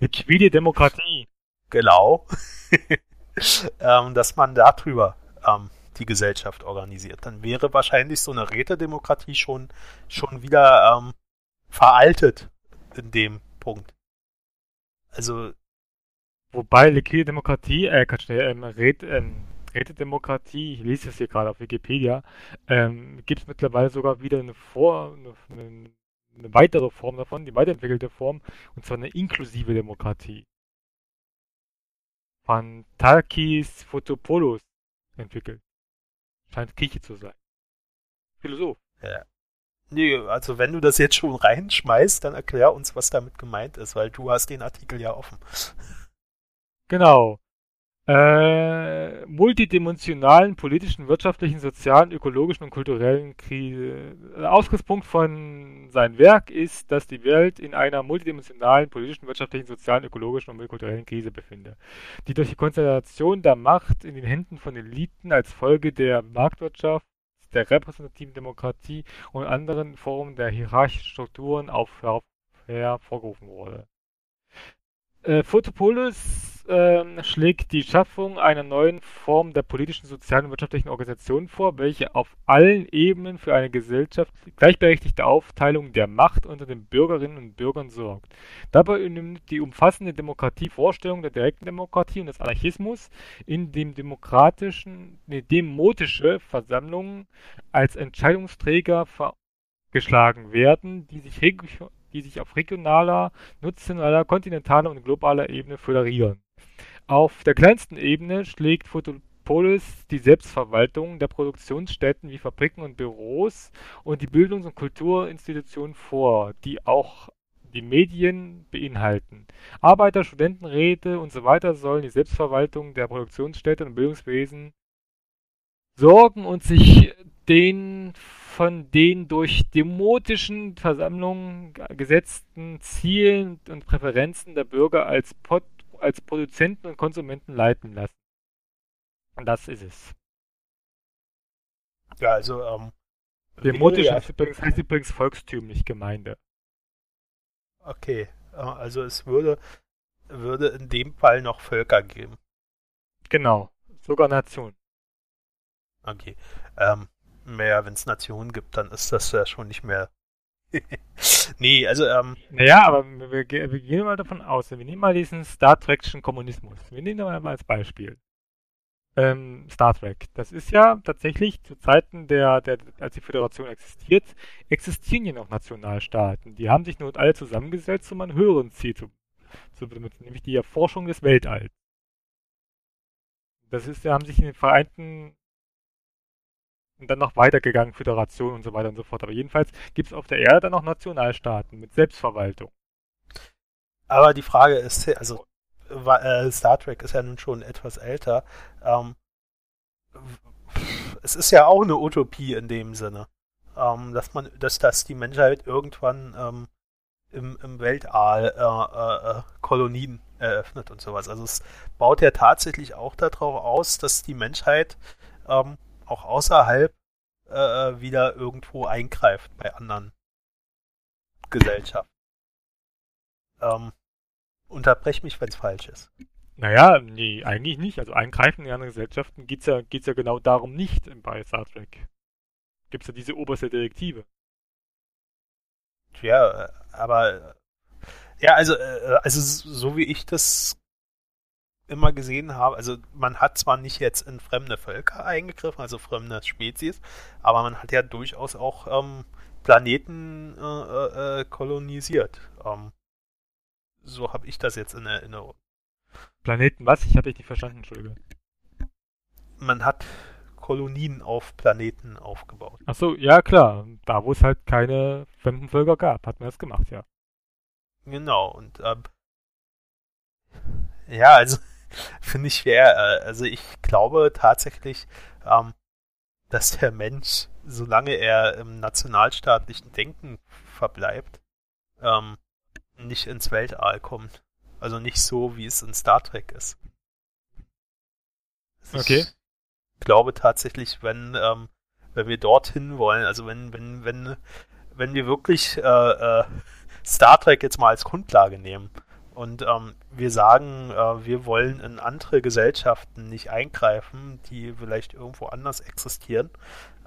Liquide Demokratie. Genau. ähm, dass man darüber ähm, die Gesellschaft organisiert. Dann wäre wahrscheinlich so eine Rätedemokratie schon, schon wieder ähm, veraltet in dem Punkt. Also. Wobei liquide Demokratie, äh, kannst du, ähm, Rät, ähm, Rätedemokratie, ich lese es hier gerade auf Wikipedia, ähm, gibt es mittlerweile sogar wieder eine, Vor, eine, eine, weitere Form davon, die weiterentwickelte Form, und zwar eine inklusive Demokratie. Von Takis Fotopoulos entwickelt. Scheint Grieche zu sein. Philosoph. Ja. Nee, also wenn du das jetzt schon reinschmeißt, dann erklär uns, was damit gemeint ist, weil du hast den Artikel ja offen. Genau. Äh, multidimensionalen politischen, wirtschaftlichen, sozialen, ökologischen und kulturellen Krise. Ausgangspunkt von seinem Werk ist, dass die Welt in einer multidimensionalen politischen, wirtschaftlichen, sozialen, ökologischen und kulturellen Krise befindet, die durch die Konzentration der Macht in den Händen von Eliten als Folge der Marktwirtschaft, der repräsentativen Demokratie und anderen Formen der hierarchischen Strukturen auf, hervorgerufen wurde. Äh, Fotopoulos äh, schlägt die Schaffung einer neuen Form der politischen, sozialen und wirtschaftlichen Organisation vor, welche auf allen Ebenen für eine Gesellschaft gleichberechtigte Aufteilung der Macht unter den Bürgerinnen und Bürgern sorgt. Dabei übernimmt die umfassende Demokratie Vorstellungen der direkten Demokratie und des Anarchismus, in dem demokratischen, nee, demotische Versammlungen als Entscheidungsträger vorgeschlagen werden, die sich die sich auf regionaler, nationaler, kontinentaler und globaler Ebene föderieren. Auf der kleinsten Ebene schlägt Photopolis die Selbstverwaltung der Produktionsstätten wie Fabriken und Büros und die Bildungs- und Kulturinstitutionen vor, die auch die Medien beinhalten. Arbeiter, Studentenräte und so weiter sollen die Selbstverwaltung der Produktionsstätten und Bildungswesen sorgen und sich den von den durch demotischen Versammlungen gesetzten Zielen und Präferenzen der Bürger als Pot als Produzenten und Konsumenten leiten lassen. Und das ist es. Ja, also, ähm. Demotisch ja. übrigens, heißt übrigens volkstümlich Gemeinde. Okay, äh, also es würde, würde in dem Fall noch Völker geben. Genau, sogar Nationen. Okay. Ähm, mehr, wenn es Nationen gibt, dann ist das ja schon nicht mehr nee, also, ähm. Naja, aber wir, wir, gehen mal davon aus, wir nehmen mal diesen Star Trek'schen Kommunismus. Wir nehmen ihn mal als Beispiel. Ähm, Star Trek. Das ist ja tatsächlich zu Zeiten der, der, als die Föderation existiert, existieren ja noch Nationalstaaten. Die haben sich nur alle zusammengesetzt, um ein höheren Ziel zu, zu benutzen, nämlich die Erforschung des Weltalls. Das ist, haben sich in den Vereinten und dann noch weitergegangen, Föderation und so weiter und so fort. Aber jedenfalls gibt es auf der Erde dann noch Nationalstaaten mit Selbstverwaltung. Aber die Frage ist, also äh, Star Trek ist ja nun schon etwas älter. Ähm, es ist ja auch eine Utopie in dem Sinne, ähm, dass man, dass das die Menschheit irgendwann ähm, im, im Weltall äh, äh, Kolonien eröffnet und sowas. Also es baut ja tatsächlich auch darauf aus, dass die Menschheit ähm, auch außerhalb äh, wieder irgendwo eingreift bei anderen Gesellschaften. Ähm, unterbrech mich, wenn es falsch ist. Naja, nee, eigentlich nicht. Also eingreifen in andere Gesellschaften geht's ja, geht's ja genau darum nicht bei Star Trek. Gibt's ja diese oberste Direktive. Ja, aber ja, also, äh, also so wie ich das immer gesehen habe, also man hat zwar nicht jetzt in fremde Völker eingegriffen, also fremde Spezies, aber man hat ja durchaus auch ähm, Planeten äh, äh, kolonisiert. Ähm, so habe ich das jetzt in Erinnerung. Planeten was? Ich habe dich nicht verstanden, Entschuldige. Man hat Kolonien auf Planeten aufgebaut. Ach so, ja klar. Da, wo es halt keine fremden Völker gab, hat man das gemacht, ja. Genau, und ähm, ja, also finde ich schwer. Äh, also ich glaube tatsächlich, ähm, dass der Mensch, solange er im nationalstaatlichen Denken verbleibt, ähm, nicht ins Weltall kommt. Also nicht so, wie es in Star Trek ist. Also okay. Ich glaube tatsächlich, wenn, ähm, wenn wir dorthin wollen, also wenn, wenn, wenn, wenn wir wirklich äh, äh, Star Trek jetzt mal als Grundlage nehmen und ähm, wir sagen, äh, wir wollen in andere Gesellschaften nicht eingreifen, die vielleicht irgendwo anders existieren,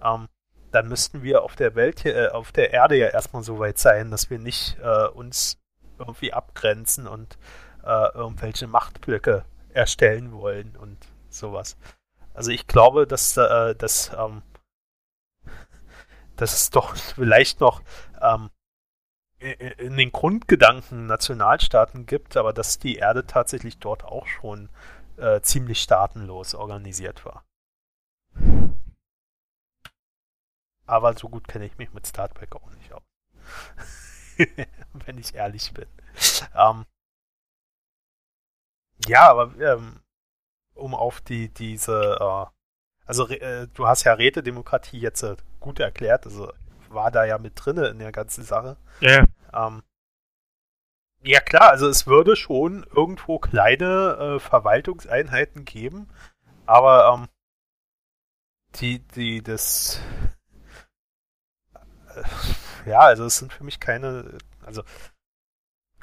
ähm, dann müssten wir auf der Welt, äh, auf der Erde ja erstmal so weit sein, dass wir nicht äh, uns irgendwie abgrenzen und äh, irgendwelche Machtblöcke erstellen wollen und sowas. Also ich glaube, dass, äh, dass, ähm, dass es doch vielleicht noch ähm, in den Grundgedanken Nationalstaaten gibt, aber dass die Erde tatsächlich dort auch schon äh, ziemlich staatenlos organisiert war. Aber so gut kenne ich mich mit Star Trek auch nicht aus. Wenn ich ehrlich bin. Ähm, ja, aber ähm, um auf die diese äh, also äh, du hast ja Rätedemokratie jetzt äh, gut erklärt, also war da ja mit drinne in der ganzen Sache. Ja. Ähm, ja klar, also es würde schon irgendwo kleine äh, Verwaltungseinheiten geben, aber ähm, die, die, das äh, ja, also es sind für mich keine, also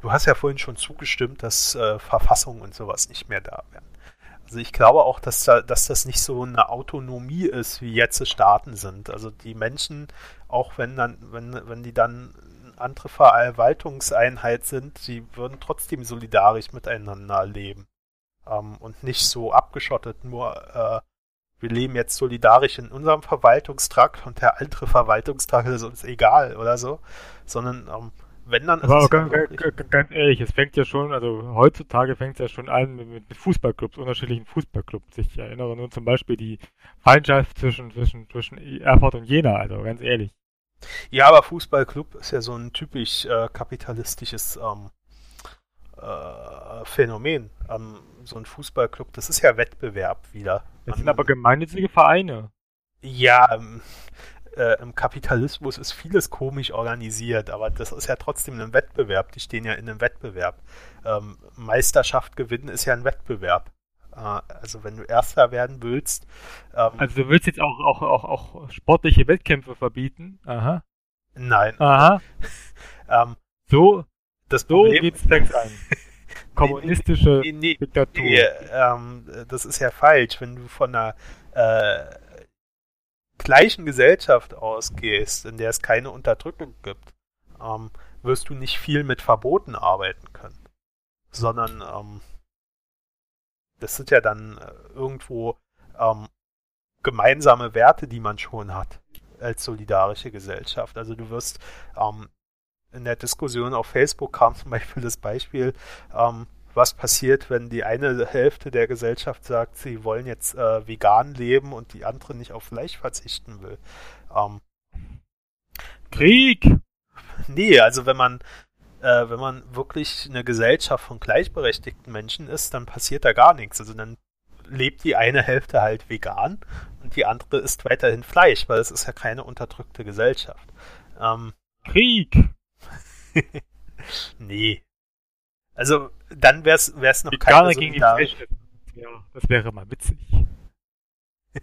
du hast ja vorhin schon zugestimmt, dass äh, Verfassungen und sowas nicht mehr da wären. Also ich glaube auch, dass, da, dass das nicht so eine Autonomie ist, wie jetzt Staaten sind. Also die Menschen, auch wenn dann, wenn, wenn die dann andere Verwaltungseinheit sind, die würden trotzdem solidarisch miteinander leben. Ähm, und nicht so abgeschottet, nur äh, wir leben jetzt solidarisch in unserem Verwaltungstrakt und der andere Verwaltungstrakt ist uns egal oder so, sondern ähm, wenn dann. Aber ganz, ganz, ganz, ehrlich, es fängt ja schon, also heutzutage fängt es ja schon an mit, mit, Fußballclubs, unterschiedlichen Fußballclubs. Ich erinnere nur zum Beispiel die Feindschaft zwischen, zwischen, zwischen Erfurt und Jena, also ganz ehrlich. Ja, aber Fußballclub ist ja so ein typisch äh, kapitalistisches ähm, äh, Phänomen. Ähm, so ein Fußballclub, das ist ja Wettbewerb wieder. Das sind aber gemeinnützige Vereine. Ja, ähm, äh, im Kapitalismus ist vieles komisch organisiert, aber das ist ja trotzdem ein Wettbewerb. Die stehen ja in einem Wettbewerb. Ähm, Meisterschaft gewinnen ist ja ein Wettbewerb. Äh, also wenn du Erster werden willst. Ähm, also du willst jetzt auch, auch, auch, auch sportliche Wettkämpfe verbieten? Aha. Nein. Aha. ähm, so, das so geht's Sex ein. Kommunistische nee, nee, Diktatur. Nee, ähm, das ist ja falsch, wenn du von einer äh, gleichen Gesellschaft ausgehst, in der es keine Unterdrückung gibt, ähm, wirst du nicht viel mit Verboten arbeiten können. Sondern ähm, das sind ja dann äh, irgendwo ähm, gemeinsame Werte, die man schon hat als solidarische Gesellschaft. Also du wirst ähm, in der Diskussion auf Facebook kam zum Beispiel das Beispiel ähm, was passiert, wenn die eine Hälfte der Gesellschaft sagt, sie wollen jetzt äh, vegan leben und die andere nicht auf Fleisch verzichten will. Ähm, Krieg! Nee, also wenn man äh, wenn man wirklich eine Gesellschaft von gleichberechtigten Menschen ist, dann passiert da gar nichts. Also dann lebt die eine Hälfte halt vegan und die andere isst weiterhin Fleisch, weil es ist ja keine unterdrückte Gesellschaft. Ähm, Krieg! nee. Also dann wäre es noch Veganer keine gegen die Fleisch. Ja, das wäre mal witzig.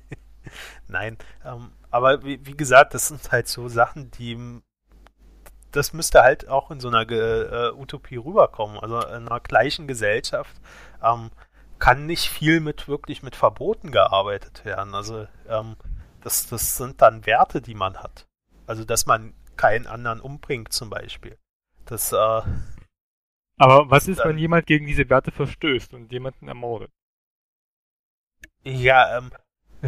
Nein, ähm, aber wie, wie, gesagt, das sind halt so Sachen, die das müsste halt auch in so einer äh, Utopie rüberkommen. Also in einer gleichen Gesellschaft ähm, kann nicht viel mit wirklich mit Verboten gearbeitet werden. Also ähm, das, das sind dann Werte, die man hat. Also dass man keinen anderen umbringt zum Beispiel. Das, äh, Aber was ist, dann, wenn jemand gegen diese Werte verstößt und jemanden ermordet? Ja, ähm,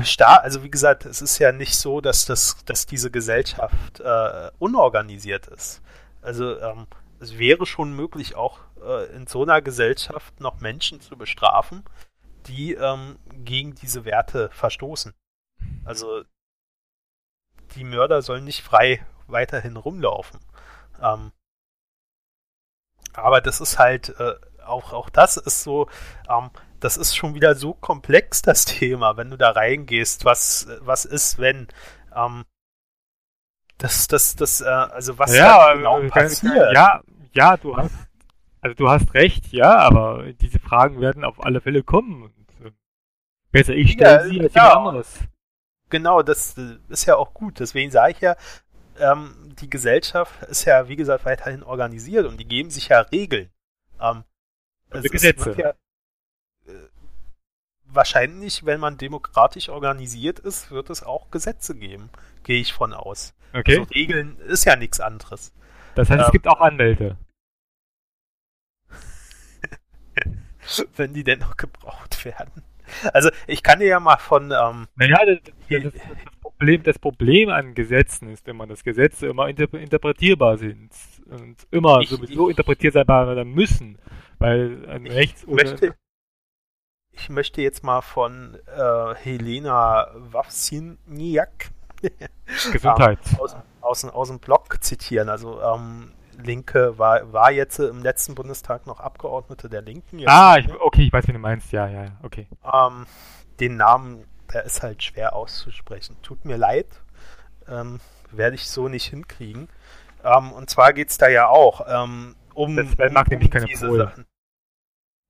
Star, also wie gesagt, es ist ja nicht so, dass das, dass diese Gesellschaft äh, unorganisiert ist. Also ähm, es wäre schon möglich, auch äh, in so einer Gesellschaft noch Menschen zu bestrafen, die ähm, gegen diese Werte verstoßen. Also die Mörder sollen nicht frei weiterhin rumlaufen. Ähm, aber das ist halt äh, auch auch das ist so ähm, das ist schon wieder so komplex, das Thema, wenn du da reingehst, was, was ist, wenn, ähm, das, das, das, äh, also was ja, genau äh, passiert. Ja, ja, du hast, also du hast recht, ja, aber diese Fragen werden auf alle Fälle kommen. Und, äh, besser ich stelle ja, sie als ja, jemand anderes. Genau, das ist ja auch gut. Deswegen sage ich ja, ähm, die Gesellschaft ist ja, wie gesagt, weiterhin organisiert und die geben sich ja Regeln. Ähm, also Gesetze. Ja, wahrscheinlich, wenn man demokratisch organisiert ist, wird es auch Gesetze geben. Gehe ich von aus. Okay. Also Regeln ist ja nichts anderes. Das heißt, ähm, es gibt auch Anwälte. wenn die denn noch gebraucht werden. Also ich kann dir ja mal von. Ähm, naja, das, das, das, Problem, das Problem an Gesetzen ist immer, dass Gesetze immer interpretierbar sind und immer ich, sowieso ich, interpretierbar sein müssen, weil ein Rechts- möchte, ich möchte jetzt mal von äh, Helena Wawsiniak Gesundheit. ähm, aus, aus, aus, dem Blog zitieren. Also ähm, Linke war, war jetzt im letzten Bundestag noch Abgeordnete der Linken. ah, ich, okay, ich weiß, wie du meinst. Ja, ja, okay. Ähm, den Namen, der ist halt schwer auszusprechen. Tut mir leid. Ähm, werde ich so nicht hinkriegen. Ähm, und zwar geht es da ja auch ähm, um, das um, um keine diese Pole. Sachen.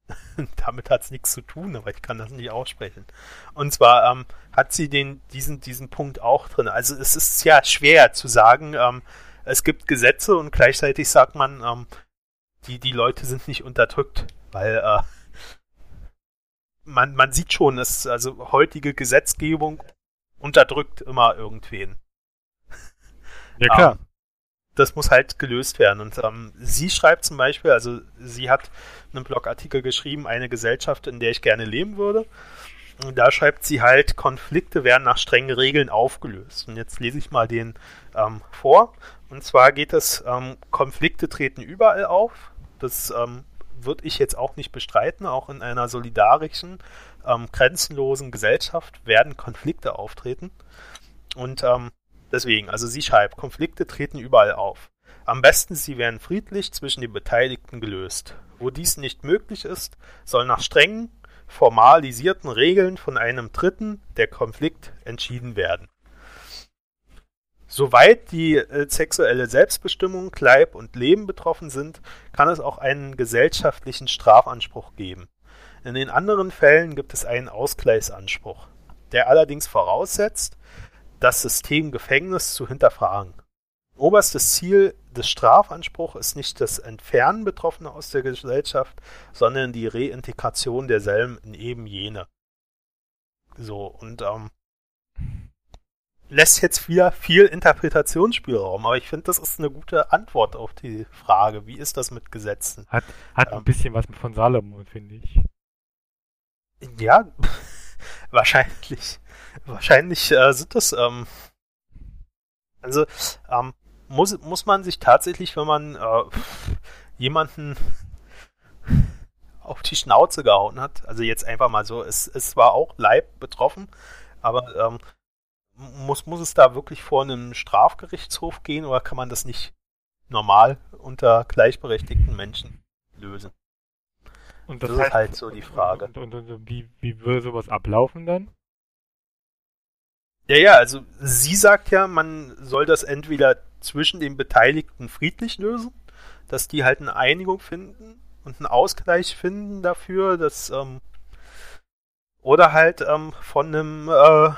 damit hat es nichts zu tun, aber ich kann das nicht aussprechen. Und zwar ähm, hat sie den, diesen, diesen Punkt auch drin. Also es ist ja schwer zu sagen, ähm, es gibt Gesetze und gleichzeitig sagt man, ähm, die, die Leute sind nicht unterdrückt, weil äh, man, man sieht schon, dass also heutige Gesetzgebung unterdrückt immer irgendwen. Ja klar. Das muss halt gelöst werden. Und ähm, sie schreibt zum Beispiel, also sie hat einen Blogartikel geschrieben, eine Gesellschaft, in der ich gerne leben würde. Und da schreibt sie halt, Konflikte werden nach strengen Regeln aufgelöst. Und jetzt lese ich mal den ähm, vor. Und zwar geht es, ähm, Konflikte treten überall auf. Das ähm, würde ich jetzt auch nicht bestreiten. Auch in einer solidarischen, ähm, grenzenlosen Gesellschaft werden Konflikte auftreten. Und ähm, Deswegen, also sie schreibt, Konflikte treten überall auf. Am besten sie werden friedlich zwischen den Beteiligten gelöst. Wo dies nicht möglich ist, soll nach strengen, formalisierten Regeln von einem Dritten der Konflikt entschieden werden. Soweit die äh, sexuelle Selbstbestimmung, Leib und Leben betroffen sind, kann es auch einen gesellschaftlichen Strafanspruch geben. In den anderen Fällen gibt es einen Ausgleichsanspruch, der allerdings voraussetzt, das System Gefängnis zu hinterfragen. Oberstes Ziel des Strafanspruchs ist nicht das Entfernen Betroffener aus der Gesellschaft, sondern die Reintegration derselben in eben jene. So, und ähm, lässt jetzt wieder viel Interpretationsspielraum, aber ich finde, das ist eine gute Antwort auf die Frage, wie ist das mit Gesetzen? Hat, hat ähm, ein bisschen was von Salomon, finde ich. Ja, wahrscheinlich. Wahrscheinlich äh, sind das, ähm, also ähm, muss, muss man sich tatsächlich, wenn man äh, jemanden auf die Schnauze gehauen hat. Also jetzt einfach mal so, es, es war auch Leib betroffen, aber ähm, muss, muss es da wirklich vor einem Strafgerichtshof gehen oder kann man das nicht normal unter gleichberechtigten Menschen lösen? Und das, Das ist heißt, halt so die Frage. Und, und, und, wie, wie würde sowas ablaufen dann? Ja, ja, also sie sagt ja, man soll das entweder zwischen den Beteiligten friedlich lösen, dass die halt eine Einigung finden und einen Ausgleich finden dafür, dass ähm, oder halt ähm, von einem äh,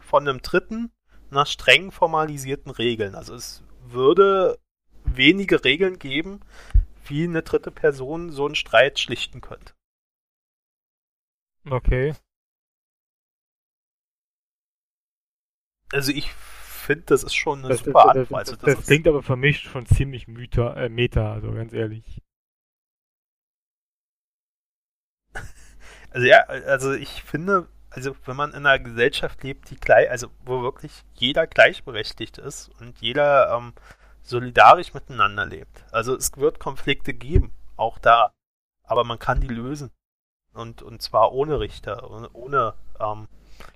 von einem Dritten nach streng formalisierten Regeln. Also es würde wenige Regeln geben, wie eine dritte Person so einen Streit schlichten könnte. Okay. Also ich finde, das ist schon eine Das, super das, Antwort. Das, das das klingt aber für mich schon ziemlich Meta, äh, Meta, also ganz ehrlich. Also ja, also ich finde, also wenn man in einer Gesellschaft lebt, die gleich, also wo wirklich jeder gleichberechtigt ist und jeder ähm, solidarisch miteinander lebt. Also es wird Konflikte geben, auch da. Aber man kann die lösen. Und, und zwar ohne Richter, ohne, ohne ähm,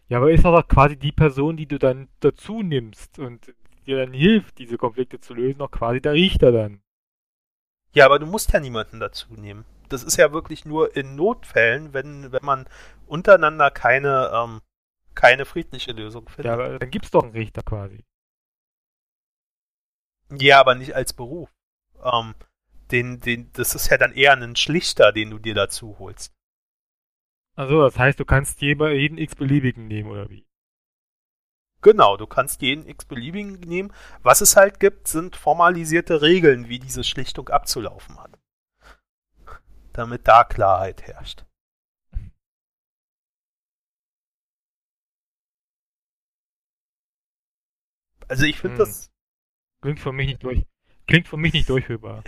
Ja, aber ist doch quasi die Person, die du dann dazu nimmst und dir dann hilft, diese Konflikte zu lösen, auch quasi der Richter dann. Ja, aber du musst ja niemanden dazu nehmen. Das ist ja wirklich nur in Notfällen, wenn, wenn man untereinander keine, ähm, keine friedliche Lösung findet. Ja, aber dann gibt's doch einen Richter quasi. Ja, aber nicht als Beruf. Ähm, den, den, das ist ja dann eher ein Schlichter, den du dir dazu holst. Also, das heißt, du kannst jeden x-beliebigen nehmen, oder wie? Genau, du kannst jeden x-beliebigen nehmen. Was es halt gibt, sind formalisierte Regeln, wie diese Schlichtung abzulaufen hat. Damit da Klarheit herrscht. Also ich finde Hm. das, Klingt für mich nicht durch. Klingt für mich nicht durchführbar.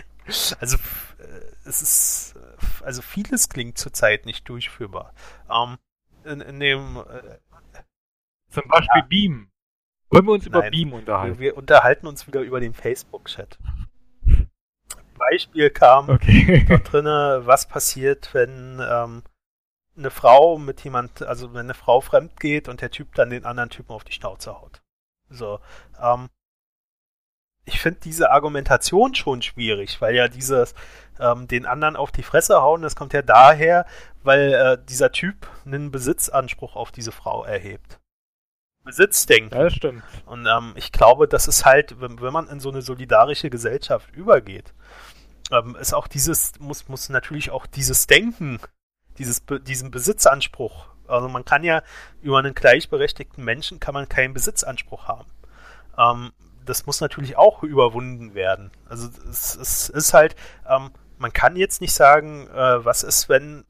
also äh, es ist, also vieles klingt zurzeit nicht durchführbar. Ähm, in, in dem, äh, Zum Beispiel Beam. Wollen wir uns über Nein. Beam Wir, unterhalten? wir unterhalten uns wieder über den Facebook-Chat. Beispiel kam Okay. dort drinne, was passiert, wenn ähm, eine Frau mit jemand, also wenn eine Frau fremd geht und der Typ dann den anderen Typen auf die Schnauze haut. So, ähm, ich finde diese Argumentation schon schwierig, weil ja dieses ähm, den anderen auf die Fresse hauen, das kommt ja daher, weil äh, dieser Typ einen Besitzanspruch auf diese Frau erhebt. Besitzdenken. Ja, das stimmt. Und ähm, ich glaube, das ist halt, wenn, wenn man in so eine solidarische Gesellschaft übergeht, ähm, ist auch dieses, muss, muss natürlich auch dieses Denken, dieses, diesen Besitzanspruch, also man kann ja über einen gleichberechtigten Menschen kann man keinen Besitzanspruch haben. Ähm, das muss natürlich auch überwunden werden. Also es, es ist halt, ähm, man kann jetzt nicht sagen, äh, was ist, wenn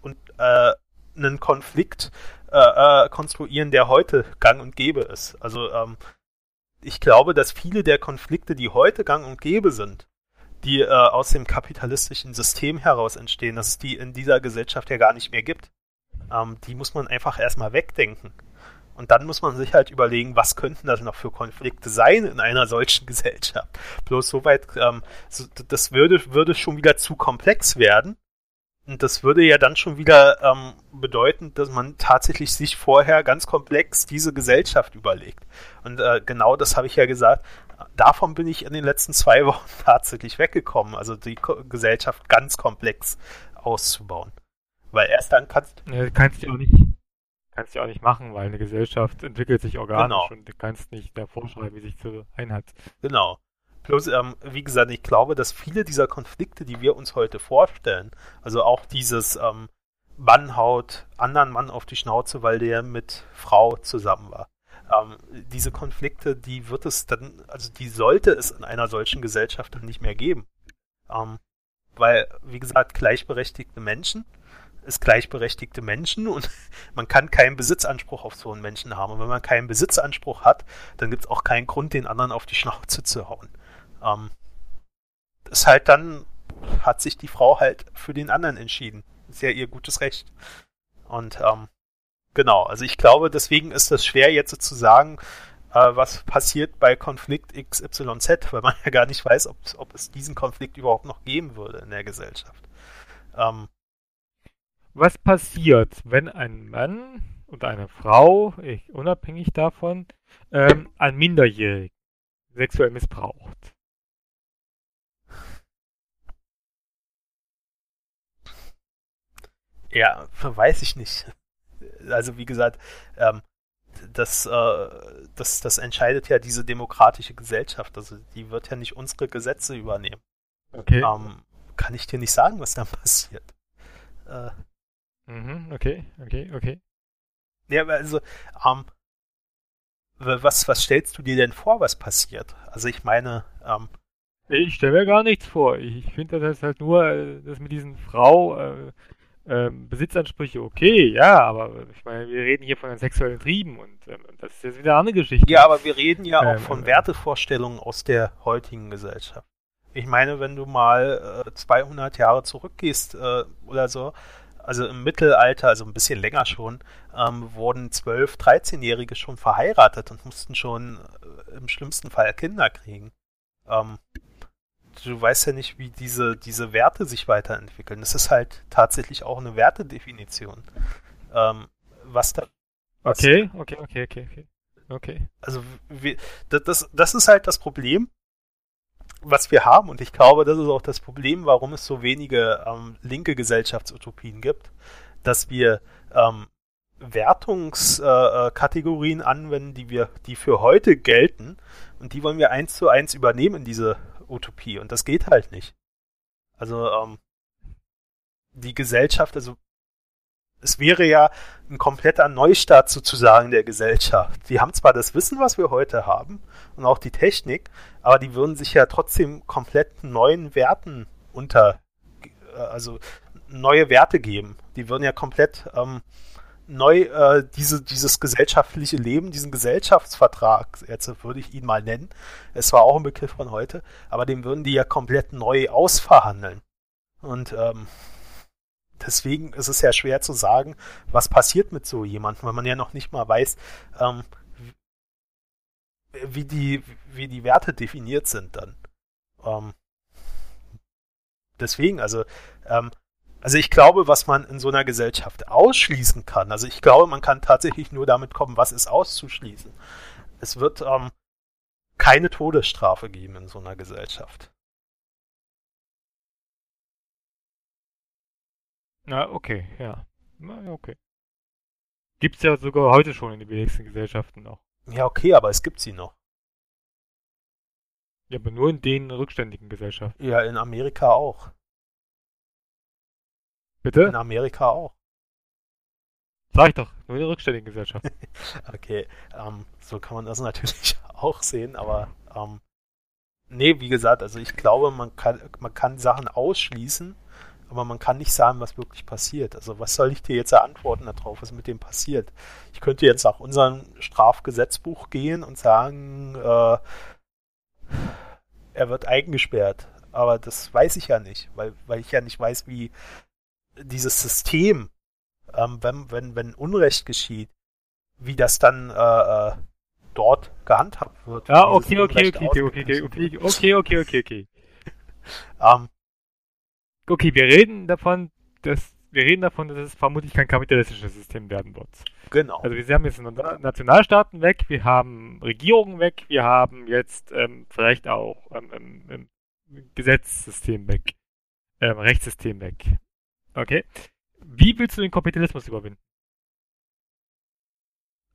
und äh, einen Konflikt äh, äh, konstruieren, der heute gang und gäbe ist. Also ähm, ich glaube, dass viele der Konflikte, die heute gang und gäbe sind, die äh, aus dem kapitalistischen System heraus entstehen, dass es die in dieser Gesellschaft ja gar nicht mehr gibt. Ähm, die muss man einfach erstmal wegdenken. Und dann muss man sich halt überlegen, was könnten das noch für Konflikte sein in einer solchen Gesellschaft. Bloß soweit, ähm, so, das würde, würde schon wieder zu komplex werden. Und das würde ja dann schon wieder ähm, bedeuten, dass man tatsächlich sich vorher ganz komplex diese Gesellschaft überlegt. Und äh, genau das habe ich ja gesagt. Davon bin ich in den letzten zwei Wochen tatsächlich weggekommen, also die Ko Gesellschaft ganz komplex auszubauen. Weil erst dann kannst Ja, kannst du auch nicht, kannst du auch nicht machen, weil eine Gesellschaft entwickelt sich organisch Genau. und du kannst nicht da vorschreiben, wie sich zu ein hat. Genau. Bloß, ähm, wie gesagt, ich glaube, dass viele dieser Konflikte, die wir uns heute vorstellen, also auch dieses ähm, Mann haut anderen Mann auf die Schnauze, weil der mit Frau zusammen war. Ähm, diese Konflikte, die wird es dann, also die sollte es in einer solchen Gesellschaft dann nicht mehr geben. Ähm, weil, wie gesagt, gleichberechtigte Menschen ist gleichberechtigte Menschen und man kann keinen Besitzanspruch auf so einen Menschen haben. Und wenn man keinen Besitzanspruch hat, dann gibt es auch keinen Grund, den anderen auf die Schnauze zu hauen. Ähm, ist halt dann, hat sich die Frau halt für den anderen entschieden. Ist ja ihr gutes Recht. Und ähm, genau, also ich glaube, deswegen ist das schwer jetzt so zu sagen, äh, was passiert bei Konflikt XYZ, weil man ja gar nicht weiß, ob, es diesen Konflikt überhaupt noch geben würde in der Gesellschaft. Ähm, was passiert, wenn ein Mann oder eine Frau, ich, unabhängig davon, ähm, ein Minderjährigen sexuell missbraucht? Ja, weiß ich nicht. Also wie gesagt, ähm, das, äh, das, das entscheidet ja diese demokratische Gesellschaft. Also die wird ja nicht unsere Gesetze übernehmen. Okay. Ähm, kann ich dir nicht sagen, was dann passiert. Äh, mhm, okay, okay, okay. Ja, also, ähm, was, was stellst du dir denn vor, was passiert? Also ich meine, ähm, ich stelle mir gar nichts vor. Ich finde das halt nur, äh, das mit diesen Frau, äh, ähm, Besitzansprüche okay, ja, aber ich meine, wir reden hier von den sexuellen Trieben und ähm, das ist jetzt wieder eine andere Geschichte. Ja, aber wir reden ja auch ähm, von äh, Wertevorstellungen aus der heutigen Gesellschaft. Ich meine, wenn du mal äh, 200 Jahre zurückgehst äh, oder so, also im Mittelalter, also ein bisschen länger schon, ähm, wurden 12-, 13-Jährige schon verheiratet und mussten schon äh, im schlimmsten Fall Kinder kriegen. Ähm, du weißt ja nicht, wie diese, diese Werte sich weiterentwickeln. Das ist halt tatsächlich auch eine Wertedefinition. Ähm, was da. Was okay, okay, okay, okay, okay. Okay. Also, wir, das, das ist halt das Problem, was wir haben. Und ich glaube, das ist auch das Problem, warum es so wenige ähm, linke Gesellschaftsutopien gibt, dass wir ähm, Wertungskategorien äh, äh anwenden, die wir, die für heute gelten, und die wollen wir eins zu eins übernehmen in diese Utopie und das geht halt nicht. Also ähm, die Gesellschaft, also es wäre ja ein kompletter Neustart sozusagen der Gesellschaft. Die haben zwar das Wissen, was wir heute haben und auch die Technik, aber die würden sich ja trotzdem komplett neuen Werten unter, äh, also neue Werte geben. Die würden ja komplett ähm, neu äh, diese, dieses gesellschaftliche Leben, diesen Gesellschaftsvertrag, jetzt würde ich ihn mal nennen, es war auch ein Begriff von heute, aber den würden die ja komplett neu ausverhandeln. Und ähm, deswegen ist es ja schwer zu sagen, was passiert mit so jemandem, weil man ja noch nicht mal weiß, ähm, wie, die, wie die Werte definiert sind dann. Ähm, deswegen, also ähm, also ich glaube, was man in so einer Gesellschaft ausschließen kann, also ich glaube, man kann tatsächlich nur damit kommen, was ist auszuschließen. Es wird ähm, keine Todesstrafe geben in so einer Gesellschaft. Na, okay, ja. Na, okay. Gibt's ja sogar heute schon in den wenigsten Gesellschaften noch. Ja, okay, aber es gibt sie noch. Ja, aber nur in den rückständigen Gesellschaften. Ja, in Amerika auch. Bitte? In Amerika auch. Sag ich doch, nur in der rückständigen Gesellschaft. okay, ähm, so kann man das natürlich auch sehen, aber ähm, nee, wie gesagt, also ich glaube, man kann, man kann Sachen ausschließen, aber man kann nicht sagen, was wirklich passiert. Also was soll ich dir jetzt antworten darauf, was mit dem passiert? Ich könnte jetzt nach unserem Strafgesetzbuch gehen und sagen, äh, er wird eingesperrt. Aber das weiß ich ja nicht, weil, weil ich ja nicht weiß, wie, dieses System, ähm, wenn, wenn, wenn Unrecht geschieht, wie das dann äh, äh dort gehandhabt wird. Ja, okay, okay, okay, okay, okay, okay, okay, okay, okay, okay. ähm, okay, wir reden davon, dass wir reden davon, dass es vermutlich kein kapitalistisches System werden wird. Genau. Also wir haben jetzt Nationalstaaten weg, wir haben Regierungen weg, wir haben jetzt ähm, vielleicht auch ähm, ähm, Gesetzessystem weg, ähm, Rechtssystem weg. Okay. Wie willst du den Kapitalismus überwinden?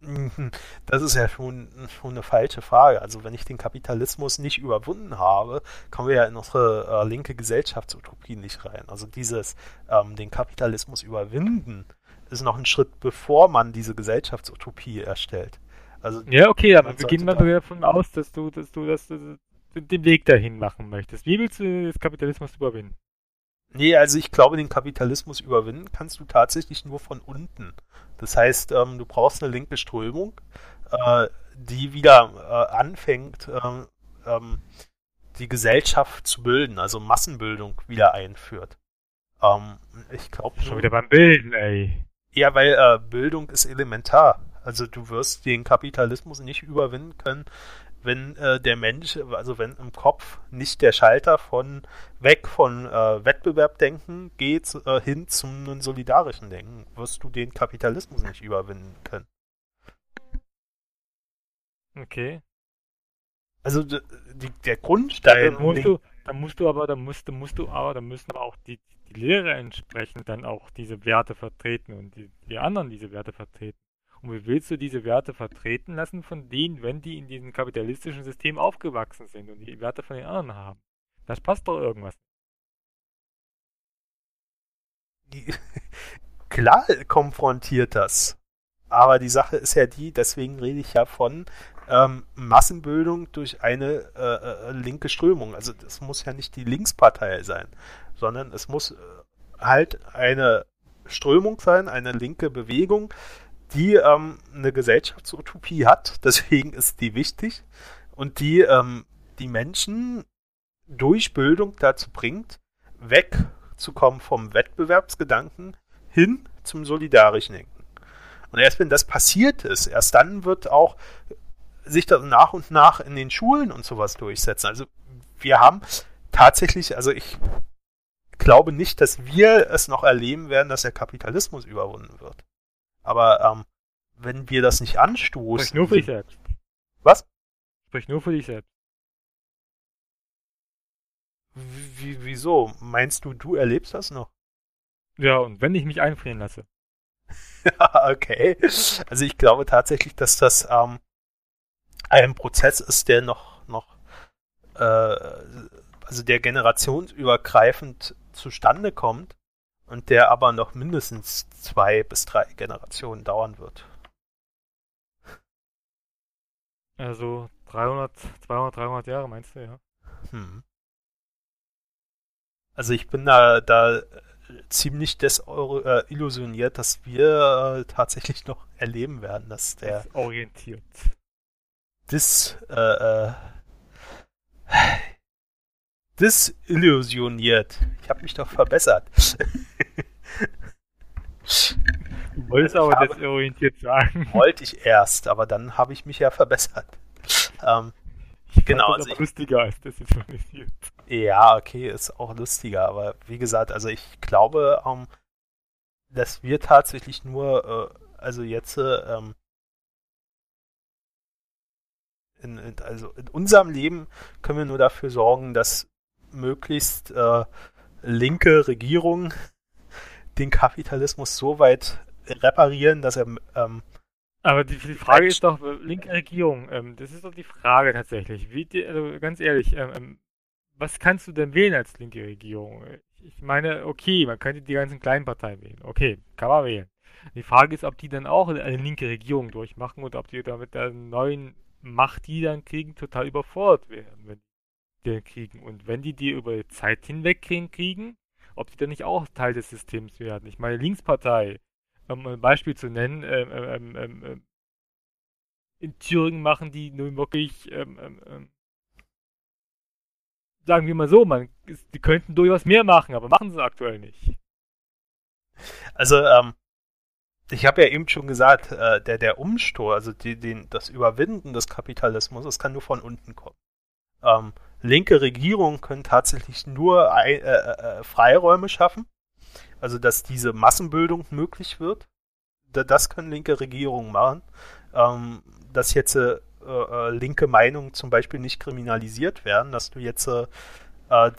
Das ist ja schon, schon eine falsche Frage. Also wenn ich den Kapitalismus nicht überwunden habe, kommen wir ja in unsere äh, linke Gesellschaftsutopie nicht rein. Also dieses ähm, den Kapitalismus überwinden ist noch ein Schritt, bevor man diese Gesellschaftsutopie erstellt. Also ja, okay, aber wir gehen mal davon aus, dass du, dass du das, den Weg dahin machen möchtest. Wie willst du das Kapitalismus überwinden? Nee, also ich glaube, den Kapitalismus überwinden kannst du tatsächlich nur von unten. Das heißt, ähm, du brauchst eine linke Strömung, äh, die wieder äh, anfängt, ähm, ähm, die Gesellschaft zu bilden, also Massenbildung wieder einführt. Ähm, ich glaube schon wieder beim Bilden, ey. Ja, weil äh, Bildung ist elementar. Also du wirst den Kapitalismus nicht überwinden können, wenn äh, der Mensch, also wenn im Kopf nicht der Schalter von weg von äh, Wettbewerbdenken geht äh, hin zum solidarischen Denken, wirst du den Kapitalismus nicht überwinden können. Okay. Also die, der Grundstein. Dann musst, du, dann musst du aber, dann musst, musst du aber, dann müssen aber auch die, die Lehre entsprechend dann auch diese Werte vertreten und die, die anderen diese Werte vertreten. Und wie willst du diese Werte vertreten lassen von denen, wenn die in diesem kapitalistischen System aufgewachsen sind und die Werte von den anderen haben? Das passt doch irgendwas. Klar konfrontiert das. Aber die Sache ist ja die, deswegen rede ich ja von ähm, Massenbildung durch eine äh, äh, linke Strömung. Also das muss ja nicht die Linkspartei sein, sondern es muss äh, halt eine Strömung sein, eine linke Bewegung, die ähm, eine Gesellschaftsutopie hat, deswegen ist die wichtig und die ähm, die Menschen durch Bildung dazu bringt, wegzukommen vom Wettbewerbsgedanken hin zum solidarischen Denken. Und erst wenn das passiert ist, erst dann wird auch sich das nach und nach in den Schulen und sowas durchsetzen. Also wir haben tatsächlich, also ich glaube nicht, dass wir es noch erleben werden, dass der Kapitalismus überwunden wird. Aber ähm, wenn wir das nicht anstoßen. Sprich nur für dich selbst. Was? Sprich nur für dich selbst. Wie, wieso? Meinst du, du erlebst das noch? Ja, und wenn ich mich einfrieren lasse. okay. Also ich glaube tatsächlich, dass das ähm, ein Prozess ist, der noch, noch äh, also der generationsübergreifend zustande kommt und der aber noch mindestens zwei bis drei Generationen dauern wird. Also 300, 200, 300 Jahre meinst du, ja? Hm. Also ich bin da, da ziemlich desillusioniert, dass wir äh, tatsächlich noch erleben werden, dass der orientiert. Dis, äh, äh, disillusioniert. Ich habe mich doch verbessert. Du wolltest aber habe, desorientiert sagen. Wollte ich erst, aber dann habe ich mich ja verbessert. Ähm, ich genau. Das also ich, lustiger als desillusioniert. Ja, okay, ist auch lustiger, aber wie gesagt, also ich glaube, ähm, dass wir tatsächlich nur, äh, also jetzt, ähm, in, in, also in unserem Leben können wir nur dafür sorgen, dass möglichst äh, linke Regierungen den Kapitalismus so weit reparieren, dass er. Ähm, aber die, die Frage ist doch, linke Regierung, ähm, das ist doch die Frage tatsächlich. Wie, also ganz ehrlich, ähm, ähm, was kannst du denn wählen als linke Regierung? Ich meine, okay, man könnte die ganzen kleinen Parteien wählen. Okay, kann man wählen. Die Frage ist, ob die dann auch eine linke Regierung durchmachen und ob die da mit der neuen Macht, die dann kriegen, total überfordert werden, wenn die kriegen. Und wenn die die über Zeit hinweg kriegen, ob die dann nicht auch Teil des Systems werden. Ich meine, Linkspartei, um ein Beispiel zu nennen, ähm, ähm, ähm, ähm in Thüringen machen die nun wirklich, ähm, ähm, sagen wir mal so, man, die könnten durchaus mehr machen, aber machen sie aktuell nicht. Also, ähm, ich habe ja eben schon gesagt, äh, der, der Umstor, also die, den, das Überwinden des Kapitalismus, das kann nur von unten kommen. Ähm, linke Regierungen können tatsächlich nur äh, äh, äh, Freiräume schaffen, also dass diese Massenbildung möglich wird. Das können linke Regierungen machen. Ähm, dass jetzt äh, äh, linke Meinungen zum Beispiel nicht kriminalisiert werden, dass du jetzt äh,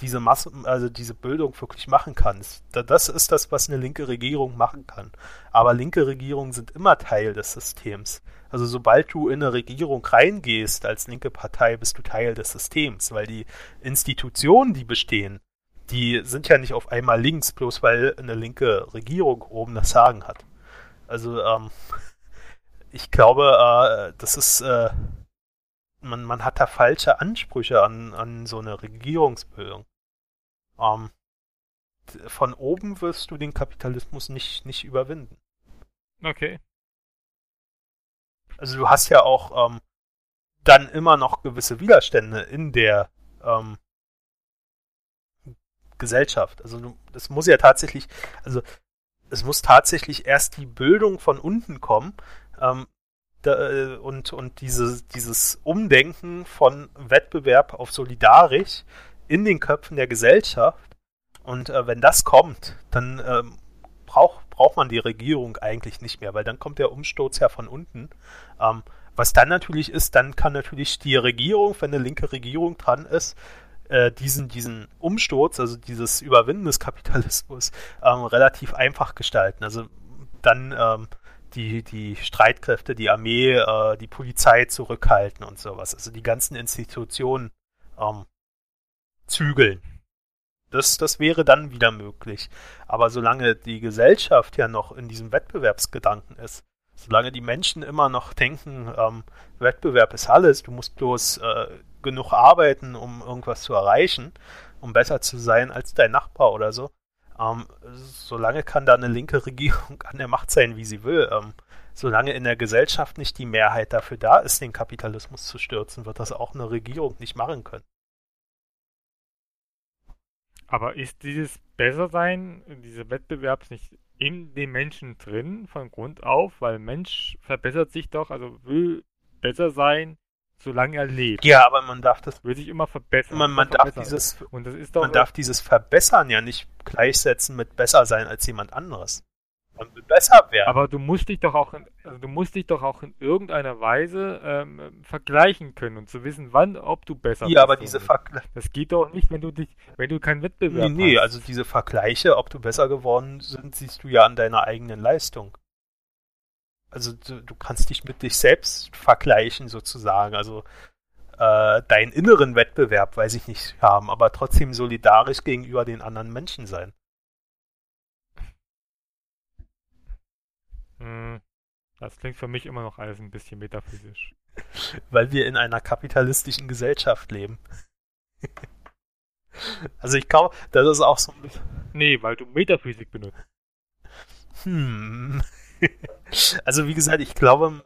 diese Masse, also diese Bildung wirklich machen kannst. Das ist das, was eine linke Regierung machen kann. Aber linke Regierungen sind immer Teil des Systems. Also sobald du in eine Regierung reingehst als linke Partei, bist du Teil des Systems, weil die Institutionen, die bestehen, die sind ja nicht auf einmal links, bloß weil eine linke Regierung oben das Sagen hat. Also ähm, ich glaube, äh, das ist äh, man, man hat da falsche Ansprüche an, an so eine Regierungsbildung. Ähm, von oben wirst du den Kapitalismus nicht, nicht überwinden. Okay. Also du hast ja auch ähm, dann immer noch gewisse Widerstände in der ähm, Gesellschaft. Also du, das muss ja tatsächlich, also es muss tatsächlich erst die Bildung von unten kommen, ähm, da, und, und diese, dieses Umdenken von Wettbewerb auf solidarisch in den Köpfen der Gesellschaft. Und äh, wenn das kommt, dann ähm, braucht, braucht man die Regierung eigentlich nicht mehr, weil dann kommt der Umsturz ja von unten. Ähm, was dann natürlich ist, dann kann natürlich die Regierung, wenn eine linke Regierung dran ist, äh, diesen, diesen Umsturz, also dieses Überwinden des Kapitalismus, ähm, relativ einfach gestalten. Also dann ähm, die, die Streitkräfte, die Armee, äh, die Polizei zurückhalten und sowas. Also die ganzen Institutionen ähm, zügeln. Das, das wäre dann wieder möglich. Aber solange die Gesellschaft ja noch in diesem Wettbewerbsgedanken ist, solange die Menschen immer noch denken, ähm, Wettbewerb ist alles, du musst bloß äh, genug arbeiten, um irgendwas zu erreichen, um besser zu sein als dein Nachbar oder so, ähm, solange kann da eine linke Regierung an der Macht sein, wie sie will. Ähm, solange in der Gesellschaft nicht die Mehrheit dafür da ist, den Kapitalismus zu stürzen, wird das auch eine Regierung nicht machen können. Aber ist dieses Bessersein, dieser Wettbewerb nicht in den Menschen drin von Grund auf? Weil Mensch verbessert sich doch, also will besser sein, solange er lebt. Ja, aber man darf das. Will sich immer verbessern. Man, man darf dieses, und das ist doch, man darf dieses Verbessern ja nicht gleichsetzen mit besser sein als jemand anderes. Besser werden. Aber du musst dich doch auch in, also du musst dich doch auch in irgendeiner Weise ähm, vergleichen können und zu wissen, wann, ob du besser ja, bist. Ja, aber diese Vergleiche. Das geht doch nicht, wenn du dich, wenn du keinen Wettbewerb nee, nee, hast. also diese Vergleiche, ob du besser geworden sind, siehst du ja an deiner eigenen Leistung. Also du, du kannst dich mit dich selbst vergleichen sozusagen. Also äh, deinen inneren Wettbewerb, weiß ich nicht, haben, aber trotzdem solidarisch gegenüber den anderen Menschen sein. Das klingt für mich immer noch alles ein bisschen metaphysisch. Weil wir in einer kapitalistischen Gesellschaft leben. also ich glaube, das ist auch so ein bisschen. Nee, weil du Metaphysik benutzt. Hm. also wie gesagt, ich glaube.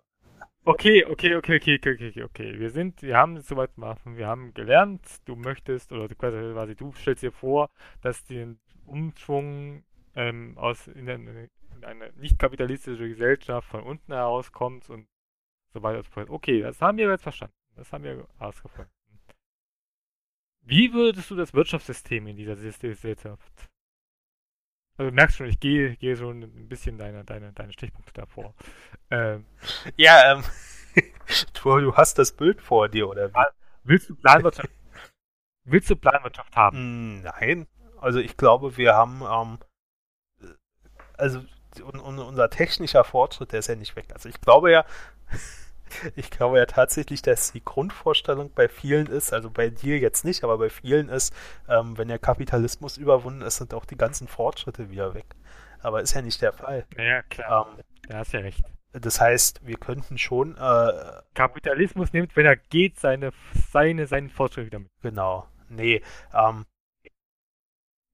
Okay, okay, okay, okay, okay, okay, okay. Wir sind, wir haben es soweit machen. Wir haben gelernt, du möchtest, oder quasi, du stellst dir vor, dass den Umschwung ähm, aus in, der, in eine nicht kapitalistische Gesellschaft von unten herauskommt und so weiter und so fort. Okay, das haben wir jetzt verstanden. Das haben wir ausgefunden. Wie würdest du das Wirtschaftssystem in dieser Gesellschaft? Also du merkst schon, ich gehe, gehe schon ein bisschen deine, deine, deine Stichpunkte davor. Ähm, ja, ähm, du, du hast das Bild vor dir, oder wie? Willst du Planwirtschaft, willst du Planwirtschaft haben? Hm, nein. Also ich glaube, wir haben, ähm, also un, un, unser technischer Fortschritt, der ist ja nicht weg. Also ich glaube ja, ich glaube ja tatsächlich, dass die Grundvorstellung bei vielen ist, also bei dir jetzt nicht, aber bei vielen ist, ähm, wenn der Kapitalismus überwunden ist, sind auch die ganzen Fortschritte wieder weg. Aber ist ja nicht der Fall. Ja, klar. Ähm, da hast ja recht. Das heißt, wir könnten schon. Äh, Kapitalismus nimmt, wenn er geht, seine, seine, seinen Fortschritt wieder mit. Genau. Nee. Ähm,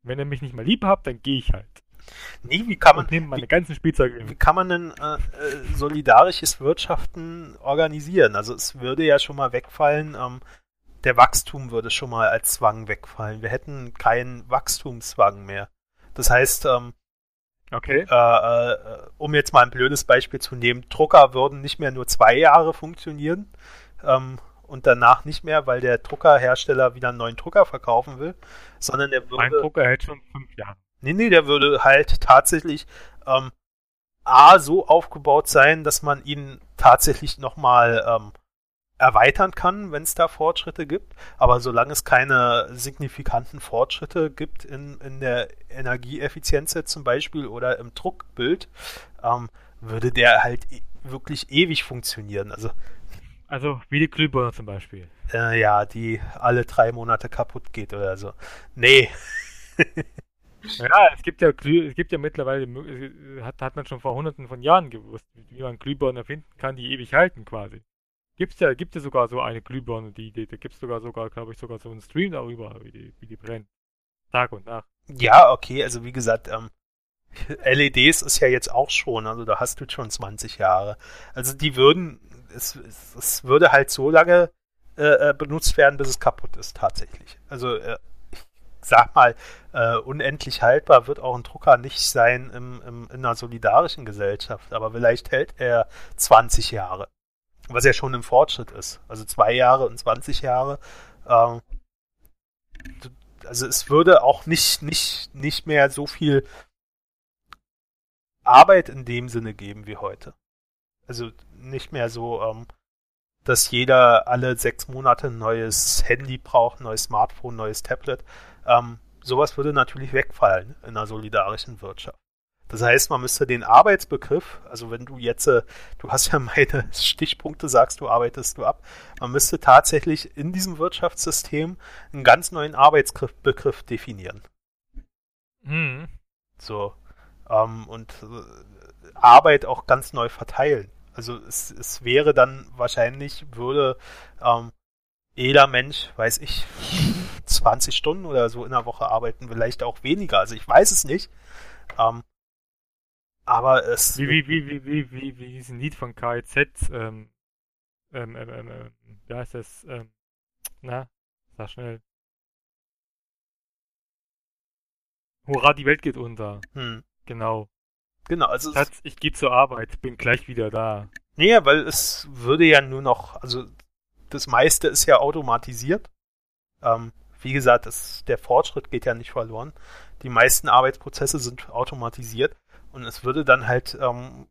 wenn ihr mich nicht mal lieb habt, dann gehe ich halt. Nee, wie kann man. nehmen meine wie, ganzen Spielzeuge. Wie kann man denn äh, äh, solidarisches Wirtschaften organisieren? Also es würde ja schon mal wegfallen, ähm, der Wachstum würde schon mal als Zwang wegfallen. Wir hätten keinen Wachstumszwang mehr. Das heißt, ähm, okay. Äh, äh, um jetzt mal ein blödes Beispiel zu nehmen, Drucker würden nicht mehr nur zwei Jahre funktionieren ähm, und danach nicht mehr, weil der Druckerhersteller wieder einen neuen Drucker verkaufen will, sondern der würde. Ein Drucker hält schon fünf Jahre. Nee, nee, der würde halt tatsächlich ähm, A so aufgebaut sein, dass man ihn tatsächlich nochmal ähm, erweitern kann, wenn es da Fortschritte gibt. Aber solange es keine signifikanten Fortschritte gibt in, in der Energieeffizienz zum Beispiel oder im Druckbild, ähm, würde der halt e wirklich ewig funktionieren. Also, also wie die Glühbirne zum Beispiel. Äh, ja, die alle drei Monate kaputt geht oder so. Nee. Ja, es gibt ja, es gibt ja mittlerweile, hat, hat man schon vor hunderten von Jahren gewusst, wie man Glühbirnen erfinden kann, die ewig halten quasi. Gibt's ja, gibt ja sogar so eine Glühbirne, die, die da gibt's sogar sogar, glaube ich, sogar so einen Stream darüber, wie die, wie die brennt. Tag und Nacht. Ja, okay, also wie gesagt, ähm, LEDs ist ja jetzt auch schon, also da hast du schon 20 Jahre. Also die würden, es, es, es würde halt so lange äh, äh benutzt werden, bis es kaputt ist, tatsächlich. Also äh, sag mal, äh, unendlich haltbar wird auch ein Drucker nicht sein im, im, in einer solidarischen Gesellschaft, aber vielleicht hält er 20 Jahre. was ja schon ein Fortschritt ist. Also zwei Jahre und 20 Jahre. Ähm, also es würde auch nicht, nicht, nicht mehr so viel Arbeit in dem Sinne geben wie heute. Also nicht mehr so, ähm, dass jeder alle sechs Monate ein neues Handy braucht, ein neues Smartphone, ein neues Tablet. Ähm, sowas würde natürlich wegfallen in einer solidarischen Wirtschaft. Das heißt, man müsste den Arbeitsbegriff, also wenn du jetzt, äh, du hast ja meine Stichpunkte, sagst du, arbeitest du ab, man müsste tatsächlich in diesem Wirtschaftssystem einen ganz neuen Arbeitsbegriff definieren. Mhm. So. Ähm, und äh, Arbeit auch ganz neu verteilen. Also es, es wäre dann wahrscheinlich, würde ähm, jeder Mensch, weiß ich, 20 Stunden oder so in der Woche arbeiten, vielleicht auch weniger. Also ich weiß es nicht. Ähm, aber es. Wie, wie, wie, wie, wie, wie, wie diesen Lied von KIZ, ähm, ähm, ähm, ähm, ähm, wie heißt das, ähm, na, sag schnell. Hurra, die Welt geht unter. Hm. Genau. Genau, also. Schatz, ich gehe zur Arbeit, bin gleich wieder da. Nee, weil es würde ja nur noch, also das meiste ist ja automatisiert. Ähm, wie gesagt, das, der Fortschritt geht ja nicht verloren. Die meisten Arbeitsprozesse sind automatisiert. Und es würde dann halt, ähm,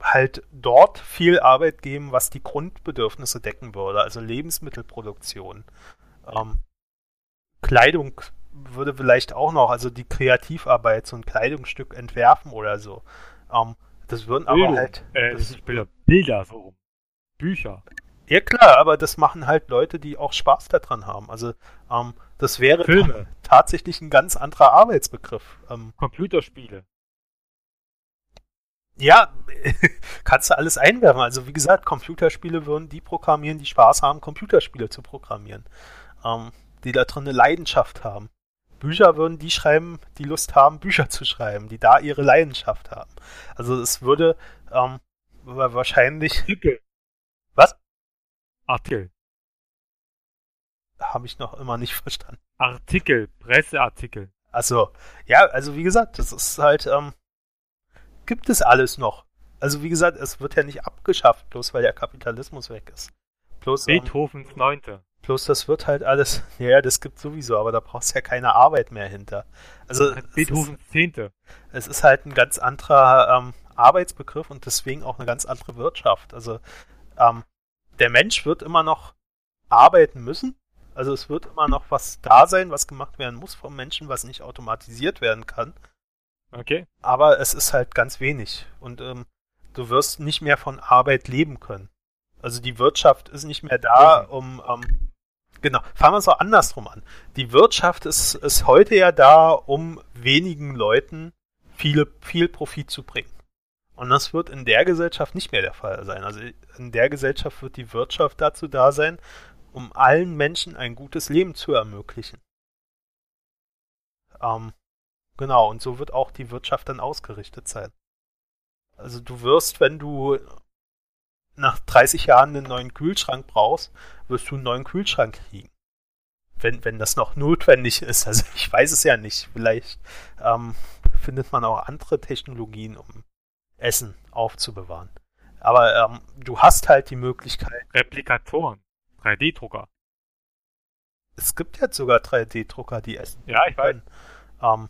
halt dort viel Arbeit geben, was die Grundbedürfnisse decken würde, also Lebensmittelproduktion. Ähm, Kleidung würde vielleicht auch noch, also die Kreativarbeit, so ein Kleidungsstück entwerfen oder so. Ähm, das würden Bildung. aber halt. Äh, das Bilder, Bilder so. Bücher. Ja klar, aber das machen halt Leute, die auch Spaß daran haben. Also ähm, das wäre tatsächlich ein ganz anderer Arbeitsbegriff. Ähm, Computerspiele. Ja, kannst du alles einwerfen. Also wie gesagt, Computerspiele würden die programmieren, die Spaß haben, Computerspiele zu programmieren. Ähm, die da drin eine Leidenschaft haben. Bücher würden die schreiben, die Lust haben, Bücher zu schreiben, die da ihre Leidenschaft haben. Also es würde ähm, wahrscheinlich. Artikel. Artikel. Habe ich noch immer nicht verstanden. Artikel, Presseartikel. Also, ja, also wie gesagt, das ist halt, ähm, gibt es alles noch. Also wie gesagt, es wird ja nicht abgeschafft, bloß weil der Kapitalismus weg ist. Bloß, ähm, Beethovens Neunte. Bloß das wird halt alles, ja, das gibt sowieso, aber da brauchst du ja keine Arbeit mehr hinter. Also Beethovens Zehnte. Es ist halt ein ganz anderer ähm, Arbeitsbegriff und deswegen auch eine ganz andere Wirtschaft. Also ähm, der Mensch wird immer noch arbeiten müssen. Also es wird immer noch was da sein, was gemacht werden muss vom Menschen, was nicht automatisiert werden kann. Okay. Aber es ist halt ganz wenig. Und ähm, du wirst nicht mehr von Arbeit leben können. Also die Wirtschaft ist nicht mehr da, um. Ähm, genau, fangen wir es auch andersrum an. Die Wirtschaft ist, ist heute ja da, um wenigen Leuten viele, viel Profit zu bringen. Und das wird in der Gesellschaft nicht mehr der Fall sein. Also in der Gesellschaft wird die Wirtschaft dazu da sein, um allen Menschen ein gutes Leben zu ermöglichen. Ähm, Genau, und so wird auch die Wirtschaft dann ausgerichtet sein. Also du wirst, wenn du nach 30 Jahren einen neuen Kühlschrank brauchst, wirst du einen neuen Kühlschrank kriegen. Wenn, wenn das noch notwendig ist. Also ich weiß es ja nicht. Vielleicht ähm, findet man auch andere Technologien, um Essen aufzubewahren. Aber ähm, du hast halt die Möglichkeit. Replikatoren, 3D-Drucker. Es gibt jetzt sogar 3D-Drucker, die essen. Ja, ich weiß. Ähm,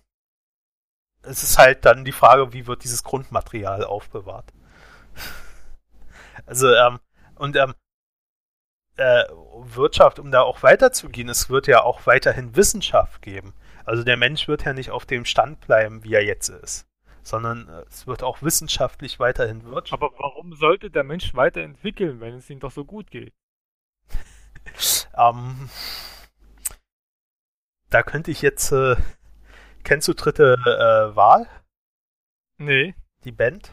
es ist halt dann die Frage, wie wird dieses Grundmaterial aufbewahrt. also, ähm, und ähm, äh, Wirtschaft, um da auch weiterzugehen, es wird ja auch weiterhin Wissenschaft geben. Also der Mensch wird ja nicht auf dem Stand bleiben, wie er jetzt ist, sondern äh, es wird auch wissenschaftlich weiterhin Wirtschaft. Aber warum sollte der Mensch weiterentwickeln, wenn es ihm doch so gut geht? ähm, da könnte ich jetzt äh, Kennst du dritte äh, Wahl? Nee. Die Band?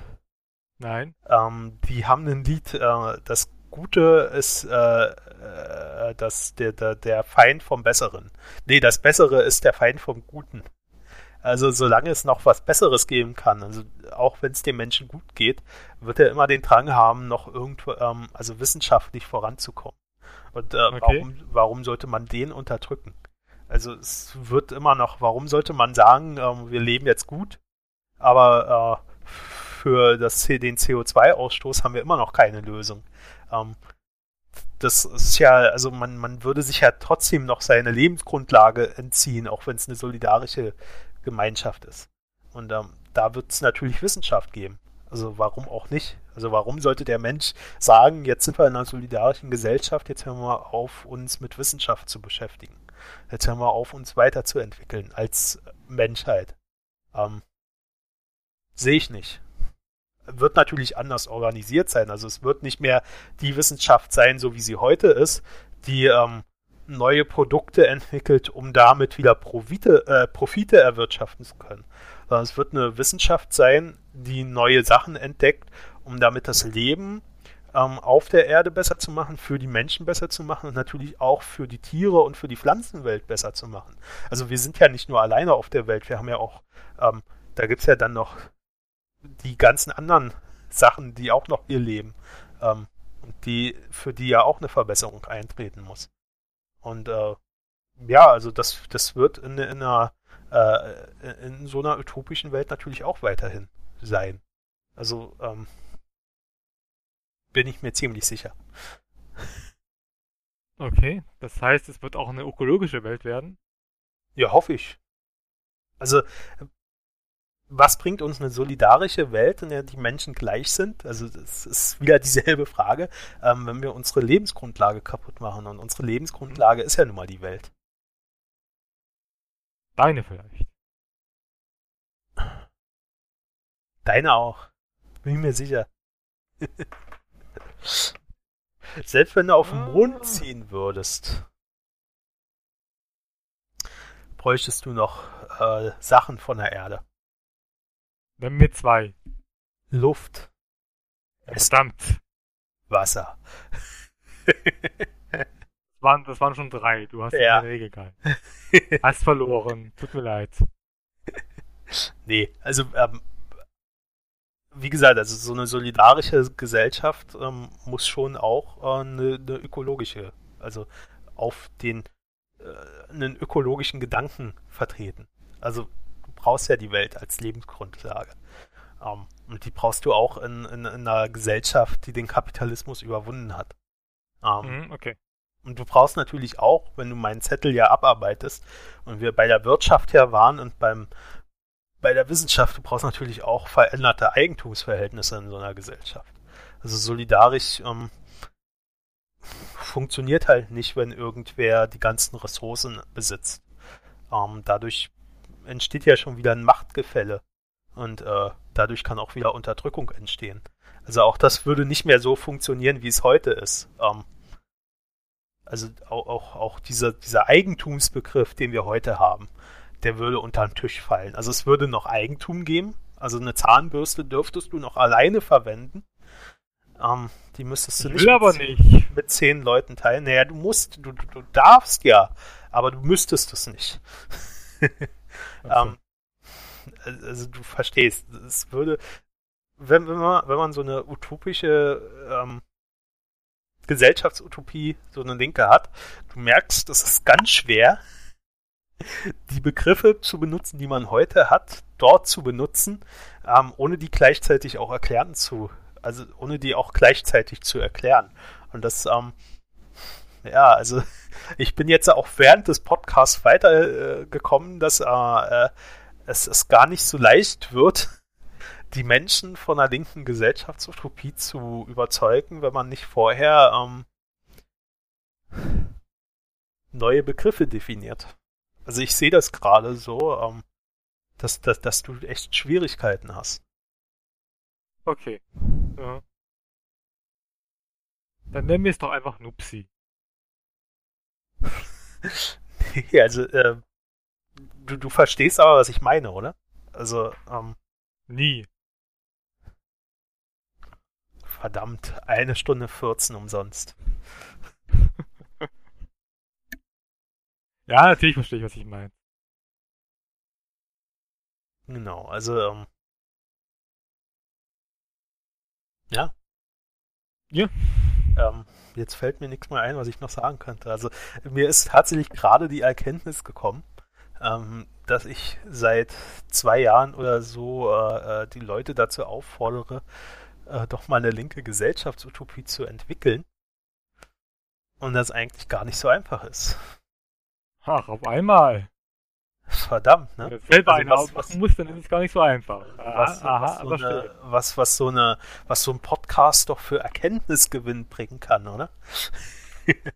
Nein. Ähm, die haben ein Lied, äh, das Gute ist äh, äh, das, der, der, der Feind vom Besseren. Nee, das Bessere ist der Feind vom Guten. Also solange es noch was Besseres geben kann, also auch wenn es dem Menschen gut geht, wird er immer den Drang haben, noch irgendwo, ähm, also wissenschaftlich voranzukommen. Und äh, okay. warum, warum sollte man den unterdrücken? Also es wird immer noch, warum sollte man sagen, ähm, wir leben jetzt gut, aber äh, für das, den CO2-Ausstoß haben wir immer noch keine Lösung. Ähm, das ist ja, also man, man würde sich ja trotzdem noch seine Lebensgrundlage entziehen, auch wenn es eine solidarische Gemeinschaft ist. Und ähm, da wird es natürlich Wissenschaft geben. Also warum auch nicht? Also warum sollte der Mensch sagen, jetzt sind wir in einer solidarischen Gesellschaft, jetzt hören wir auf, uns mit Wissenschaft zu beschäftigen. Jetzt hören wir auf, uns weiterzuentwickeln als Menschheit. Ähm, Sehe ich nicht. Wird natürlich anders organisiert sein. Also es wird nicht mehr die Wissenschaft sein, so wie sie heute ist, die ähm, neue Produkte entwickelt, um damit wieder Profite, äh, Profite erwirtschaften zu können. Sondern es wird eine Wissenschaft sein, die neue Sachen entdeckt, um damit das Leben ähm, auf der Erde besser zu machen, für die Menschen besser zu machen und natürlich auch für die Tiere und für die Pflanzenwelt besser zu machen. Also wir sind ja nicht nur alleine auf der Welt, wir haben ja auch, ähm, da gibt es ja dann noch die ganzen anderen Sachen, die auch noch hier leben, ähm, die, für die ja auch eine Verbesserung eintreten muss. Und äh, ja, also das, das wird in, in einer äh, in so einer utopischen Welt natürlich auch weiterhin sein. Also ähm, bin ich mir ziemlich sicher. Okay, das heißt, es wird auch eine ökologische Welt werden? Ja, hoffe ich. Also, was bringt uns eine solidarische Welt, in der die Menschen gleich sind? Also, das ist wieder dieselbe Frage, ähm, wenn wir unsere Lebensgrundlage kaputt machen. Und unsere Lebensgrundlage ist ja nun mal die Welt. Deine vielleicht. Deine auch. Bin ich mir sicher. Selbst wenn du auf den Mond ah. ziehen würdest, bräuchtest du noch äh, Sachen von der Erde. Wenn wir zwei. Luft. Verdammt. Wasser. das, waren, das waren schon drei. Du hast ja. die Regel gehalten. Hast verloren. Tut mir leid. Nee, also ähm, wie gesagt, also so eine solidarische Gesellschaft ähm, muss schon auch äh, eine, eine, ökologische, also auf den äh, einen ökologischen Gedanken vertreten. Also brauchst ja die Welt als Lebensgrundlage. Ähm, und die brauchst du auch in, in, in, einer Gesellschaft, die den Kapitalismus überwunden hat. Ähm, mhm, okay. Und du brauchst natürlich auch, wenn du meinen Zettel ja abarbeitest und wir bei der Wirtschaft ja waren und beim bei der Wissenschaft, du brauchst natürlich auch veränderte Eigentumsverhältnisse in so einer Gesellschaft. Also solidarisch ähm, funktioniert halt nicht, wenn irgendwer die ganzen Ressourcen besitzt. Ähm, dadurch entsteht ja schon wieder ein Machtgefälle und äh, dadurch kann auch wieder Unterdrückung entstehen. Also auch das würde nicht mehr so funktionieren, wie es heute ist. Ähm, also auch, auch, auch dieser, dieser Eigentumsbegriff, den wir heute haben, der würde unter den Tisch fallen. Also es würde noch Eigentum geben. Also eine Zahnbürste dürftest du noch alleine verwenden. Ähm, die müsstest du nicht, mit, aber nicht mit zehn Leuten teilen. Naja, du musst, du, du, du darfst ja, aber du müsstest es nicht. ähm, also du verstehst, es würde, wenn, wenn, man, wenn man so eine utopische ähm, Gesellschaftsutopie, so eine Linke hat, du merkst, das ist ganz schwer, die Begriffe zu benutzen, die man heute hat, dort zu benutzen, ähm, ohne die gleichzeitig auch erklären zu, also ohne die auch gleichzeitig zu erklären. Und das, ähm, ja, also ich bin jetzt auch während des Podcasts weitergekommen, äh, dass äh, es, es gar nicht so leicht wird, die Menschen von einer linken Gesellschaftsutopie zu überzeugen, wenn man nicht vorher ähm, neue Begriffe definiert. Also ich sehe das gerade so, ähm, dass, dass, dass du echt Schwierigkeiten hast. Okay. Ja. Dann nennen wir es doch einfach Nupsi. nee, also, äh, du, du verstehst aber, was ich meine, oder? Also, ähm. Nie. Verdammt, eine Stunde 14 umsonst. Ja, natürlich verstehe ich, was ich meine. Genau, also, ähm, ja. Ja. Ähm, jetzt fällt mir nichts mehr ein, was ich noch sagen könnte. Also, mir ist tatsächlich gerade die Erkenntnis gekommen, ähm, dass ich seit zwei Jahren oder so äh, äh die Leute dazu auffordere, äh, doch mal eine linke Gesellschaftsutopie zu entwickeln. Und das eigentlich gar nicht so einfach ist. Ach, auf einmal. Verdammt, ne? Wenn selber also, was, machen musst, dann ist es gar nicht so einfach. Was, aha, was, so eine, was, was, so eine, was so ein Podcast doch für Erkenntnisgewinn bringen kann, oder?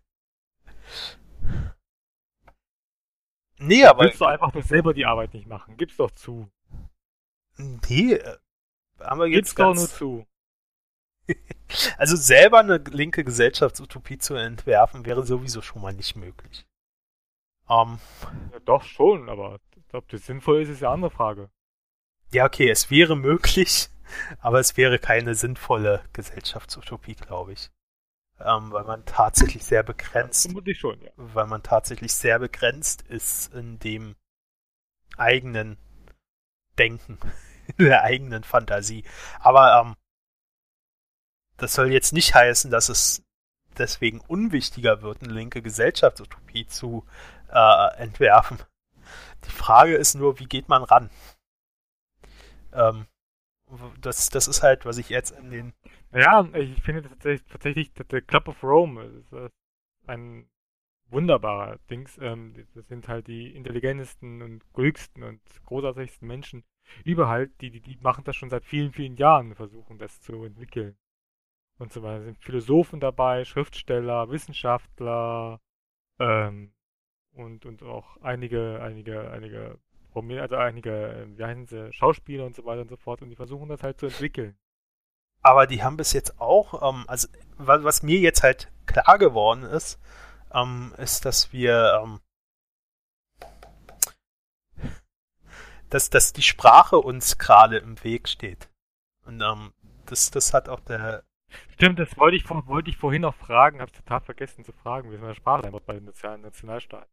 nee, aber. Willst du einfach nur selber die Arbeit nicht machen? Gib's doch zu. Nee, äh, haben wir jetzt Gib's doch nur zu. also selber eine linke Gesellschaftsutopie zu entwerfen, wäre sowieso schon mal nicht möglich. Ähm, ja, doch schon, aber ob das sinnvoll ist, ist eine andere Frage. Ja, okay, es wäre möglich, aber es wäre keine sinnvolle Gesellschaftsutopie, glaube ich. Ähm, weil man tatsächlich sehr begrenzt. Vermutlich schon, ja. Weil man tatsächlich sehr begrenzt ist in dem eigenen Denken, in der eigenen Fantasie. Aber ähm, das soll jetzt nicht heißen, dass es deswegen unwichtiger wird, eine linke Gesellschaftsutopie zu äh, entwerfen. Die Frage ist nur, wie geht man ran? Ähm, das, das ist halt, was ich jetzt in den. Ja, ich finde tatsächlich, tatsächlich der Club of Rome ist ein wunderbarer Dings. Ähm, das sind halt die intelligentesten und klügsten und großartigsten Menschen überall. Die, die, die machen das schon seit vielen, vielen Jahren, versuchen das zu entwickeln. Und so weiter. Es sind Philosophen dabei, Schriftsteller, Wissenschaftler, ähm, und, und auch einige, einige, einige, also einige, wie heißen sie, Schauspieler und so weiter und so fort und die versuchen das halt zu entwickeln. Aber die haben bis jetzt auch, ähm, also was mir jetzt halt klar geworden ist, ähm, ist, dass wir, ähm, dass, dass die Sprache uns gerade im Weg steht. Und ähm, das, das hat auch der Stimmt, das wollte ich, wollte ich vorhin noch fragen, habe total vergessen zu fragen, wie es mit der Sprache bei den Nationalstaaten.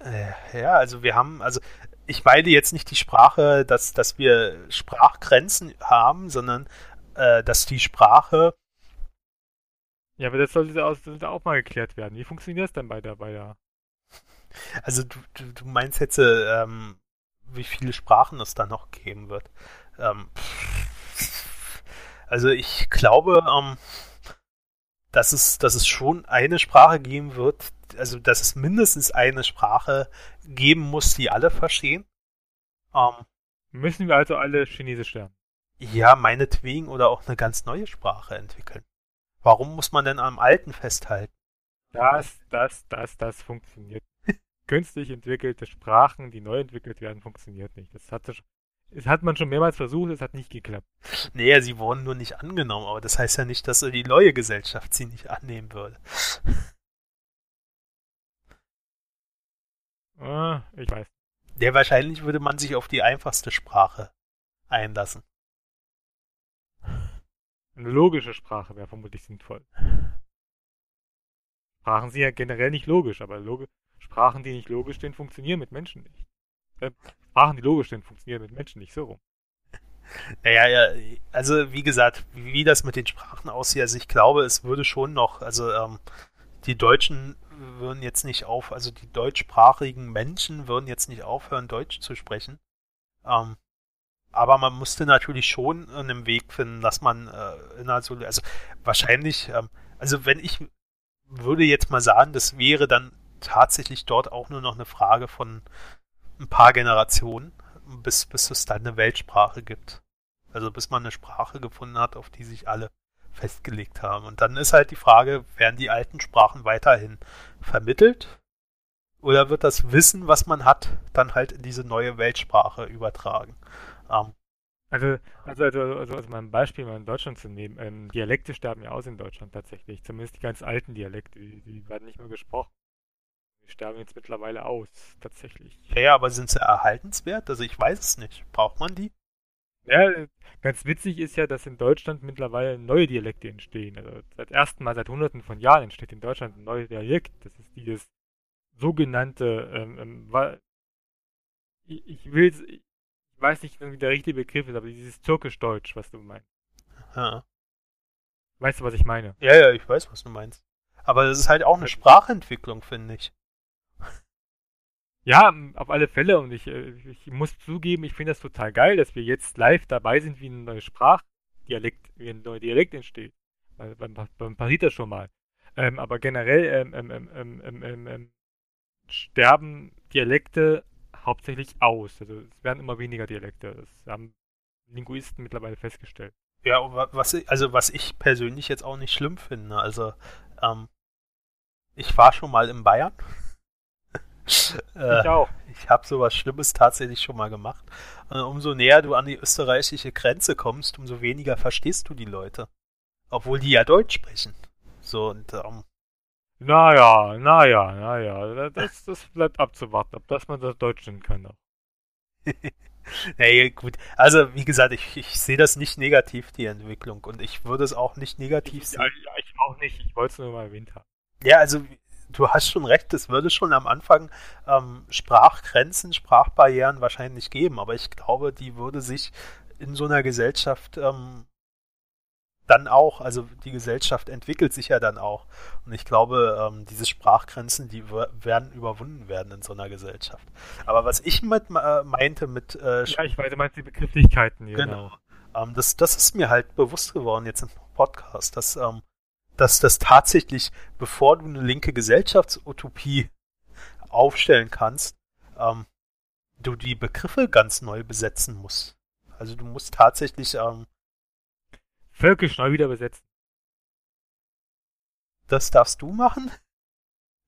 Äh, ja, also wir haben, also ich meine jetzt nicht die Sprache, dass, dass wir Sprachgrenzen haben, sondern äh, dass die Sprache. Ja, aber das sollte auch mal geklärt werden. Wie funktioniert das denn bei der, bei der? Also du, du, du meinst jetzt, ähm, wie viele Sprachen es da noch geben wird? Ähm, also ich glaube, ähm, dass es, dass es schon eine Sprache geben wird, also dass es mindestens eine Sprache geben muss, die alle verstehen. Ähm, Müssen wir also alle Chinesisch lernen? Ja, meinetwegen oder auch eine ganz neue Sprache entwickeln. Warum muss man denn am Alten festhalten? Das, das, das, das funktioniert. Künstlich entwickelte Sprachen, die neu entwickelt werden, funktioniert nicht. Das hat, das hat man schon mehrmals versucht, es hat nicht geklappt. Naja, sie wurden nur nicht angenommen, aber das heißt ja nicht, dass die neue Gesellschaft sie nicht annehmen würde. Ah, ich weiß. Ja, wahrscheinlich würde man sich auf die einfachste Sprache einlassen. Eine logische Sprache wäre vermutlich sinnvoll. Sprachen sind ja generell nicht logisch, aber Log Sprachen, die nicht logisch sind, funktionieren mit Menschen nicht. Äh, Sprachen, die logisch sind, funktionieren mit Menschen nicht so rum. Naja, ja, also wie gesagt, wie das mit den Sprachen aussieht, also ich glaube, es würde schon noch, also ähm, die Deutschen würden jetzt nicht auf, also die deutschsprachigen Menschen würden jetzt nicht aufhören, Deutsch zu sprechen. Ähm, aber man musste natürlich schon einen Weg finden, dass man äh, in also, also wahrscheinlich, ähm, also wenn ich würde jetzt mal sagen, das wäre dann tatsächlich dort auch nur noch eine Frage von ein paar Generationen, bis, bis es dann eine Weltsprache gibt. Also bis man eine Sprache gefunden hat, auf die sich alle festgelegt haben. Und dann ist halt die Frage, werden die alten Sprachen weiterhin vermittelt? Oder wird das Wissen, was man hat, dann halt in diese neue Weltsprache übertragen? Ähm, also, also, also, also, also mal ein Beispiel mal in Deutschland zu nehmen. Ähm, Dialekte sterben ja aus in Deutschland tatsächlich. Zumindest die ganz alten Dialekte, die, die werden nicht mehr gesprochen. Sterben jetzt mittlerweile aus, tatsächlich. Ja, ja, aber sind sie erhaltenswert? Also ich weiß es nicht. Braucht man die? Ja, ganz witzig ist ja, dass in Deutschland mittlerweile neue Dialekte entstehen. Also seit ersten Mal seit hunderten von Jahren entsteht in Deutschland ein neuer Dialekt. Das ist dieses sogenannte, ähm, ähm, ich, ich will ich weiß nicht, wie der richtige Begriff ist, aber dieses Türkisch-Deutsch, was du meinst. Ja. Weißt du, was ich meine? Ja, ja, ich weiß, was du meinst. Aber das ist halt auch eine Sprachentwicklung, finde ich. Ja, auf alle Fälle. Und ich, äh, ich muss zugeben, ich finde das total geil, dass wir jetzt live dabei sind, wie eine neue Sprache, Dialekt, wie ein neuer Dialekt entsteht. Weil beim, passiert das schon mal. Ähm, aber generell ähm, ähm, ähm, ähm sterben Dialekte hauptsächlich aus. Also es werden immer weniger Dialekte. Das haben Linguisten mittlerweile festgestellt. Ja, was ich, also was ich persönlich jetzt auch nicht schlimm finde. Also ähm, ich war schon mal in Bayern. Äh, ich auch. Ich habe sowas Schlimmes tatsächlich schon mal gemacht. Und äh, umso näher du an die österreichische Grenze kommst, umso weniger verstehst du die Leute. Obwohl die ja Deutsch sprechen. So und ähm, naja, naja, naja, das, das bleibt abzuwarten, ob das man das Deutsch nennen kann. naja, gut. Also, wie gesagt, ich, ich sehe das nicht negativ, die Entwicklung. Und ich würde es auch nicht negativ sehen. Ja, ich auch nicht. Ich wollte es nur mal erwähnt haben. Ja, also, du hast schon recht. Es würde schon am Anfang ähm, Sprachgrenzen, Sprachbarrieren wahrscheinlich geben. Aber ich glaube, die würde sich in so einer Gesellschaft ähm, dann auch, also die Gesellschaft entwickelt sich ja dann auch. Und ich glaube, ähm, diese Sprachgrenzen, die werden überwunden werden in so einer Gesellschaft. Aber was ich mit äh, meinte mit äh, Ja, ich weiß, du meinst die Begrifflichkeiten, genau. genau. Ähm, das, das ist mir halt bewusst geworden jetzt im Podcast, dass, ähm, dass das tatsächlich, bevor du eine linke Gesellschaftsutopie aufstellen kannst, ähm, du die Begriffe ganz neu besetzen musst. Also du musst tatsächlich ähm, Völkisch neu wieder besetzen. Das darfst du machen?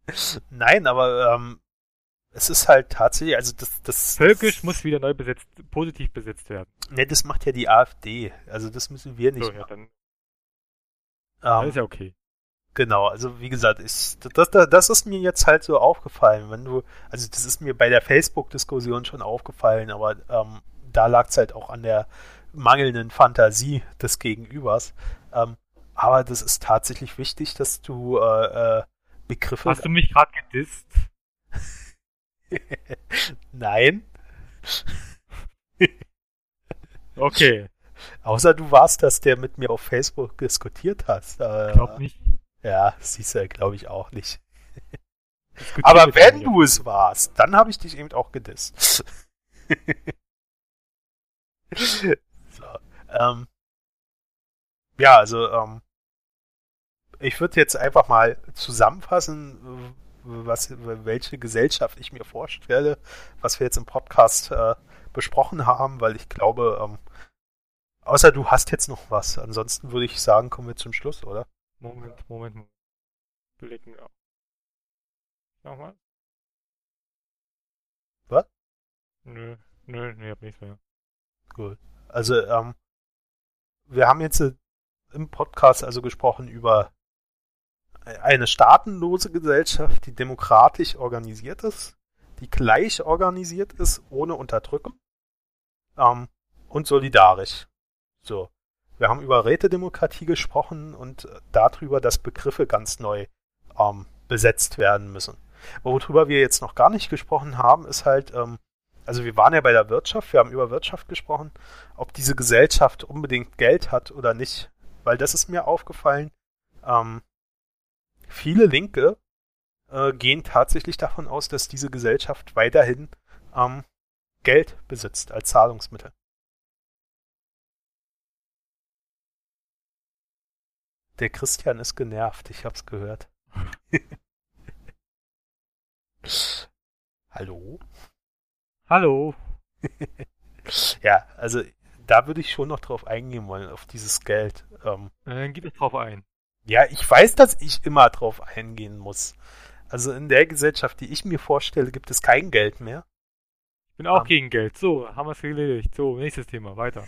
Nein, aber ähm, es ist halt tatsächlich, also das, das Völkisch muss wieder neu besetzt, positiv besetzt werden. Ne, das macht ja die AfD. Also das müssen wir nicht. So, ja, dann, ähm, ist ja okay. Genau, also wie gesagt, ich, das, das, das ist mir jetzt halt so aufgefallen, wenn du, also das ist mir bei der Facebook-Diskussion schon aufgefallen, aber ähm, da lag es halt auch an der mangelnden Fantasie des Gegenübers. Ähm, aber das ist tatsächlich wichtig, dass du äh, äh, Begriffe. Hast du mich gerade gedisst? Nein. okay. Außer du warst das, der mit mir auf Facebook diskutiert hast. Äh, glaub nicht. Ja, siehst du, glaube ich auch nicht. Aber wenn du es warst, dann habe ich dich eben auch gedisst. Ähm, ja, also ähm, ich würde jetzt einfach mal zusammenfassen, was, welche Gesellschaft ich mir vorstelle, was wir jetzt im Podcast äh, besprochen haben, weil ich glaube, ähm, außer du hast jetzt noch was. Ansonsten würde ich sagen, kommen wir zum Schluss, oder? Moment, Moment, Moment. Blicken auf. Nochmal. Was? Nö, nö, nö, ich hab nichts mehr. Gut. Also, ähm, wir haben jetzt äh, im Podcast also gesprochen über eine staatenlose Gesellschaft, die demokratisch organisiert ist, die gleich organisiert ist, ohne Unterdrückung ähm, und solidarisch. So. Wir haben über Rätedemokratie gesprochen und darüber, dass Begriffe ganz neu ähm, besetzt werden müssen. Worüber wir jetzt noch gar nicht gesprochen haben, ist halt ähm, also wir waren ja bei der Wirtschaft, wir haben über Wirtschaft gesprochen, ob diese Gesellschaft unbedingt Geld hat oder nicht. Weil das ist mir aufgefallen. Ähm, viele Linke äh, gehen tatsächlich davon aus, dass diese Gesellschaft weiterhin ähm, Geld besitzt als Zahlungsmittel. Der Christian ist genervt, ich hab's gehört. Hallo? Hallo. ja, also da würde ich schon noch drauf eingehen wollen, auf dieses Geld. Ähm, Dann geht es drauf ein. Ja, ich weiß, dass ich immer drauf eingehen muss. Also in der Gesellschaft, die ich mir vorstelle, gibt es kein Geld mehr. Ich bin auch um, ähm. gegen Geld. So, haben wir es erledigt. So, nächstes Thema, weiter.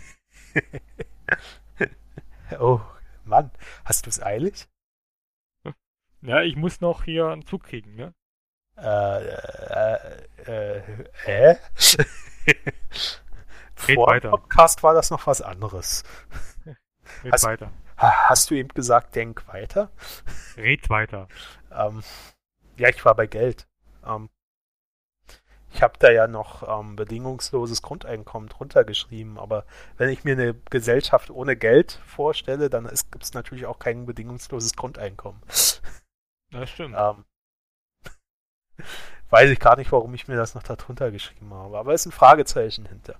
oh, Mann, hast du es eilig? Ja, ich muss noch hier einen Zug kriegen, ne? Äh, äh, äh, äh? Vor dem Podcast war das noch was anderes. Red hast, weiter. Hast du eben gesagt, denk weiter? Red weiter. Ähm, ja, ich war bei Geld. Ähm, ich habe da ja noch ähm, bedingungsloses Grundeinkommen drunter geschrieben, aber wenn ich mir eine Gesellschaft ohne Geld vorstelle, dann gibt es natürlich auch kein bedingungsloses Grundeinkommen. Das stimmt. Ähm, weiß ich gar nicht, warum ich mir das noch darunter geschrieben habe, aber es ist ein Fragezeichen hinter.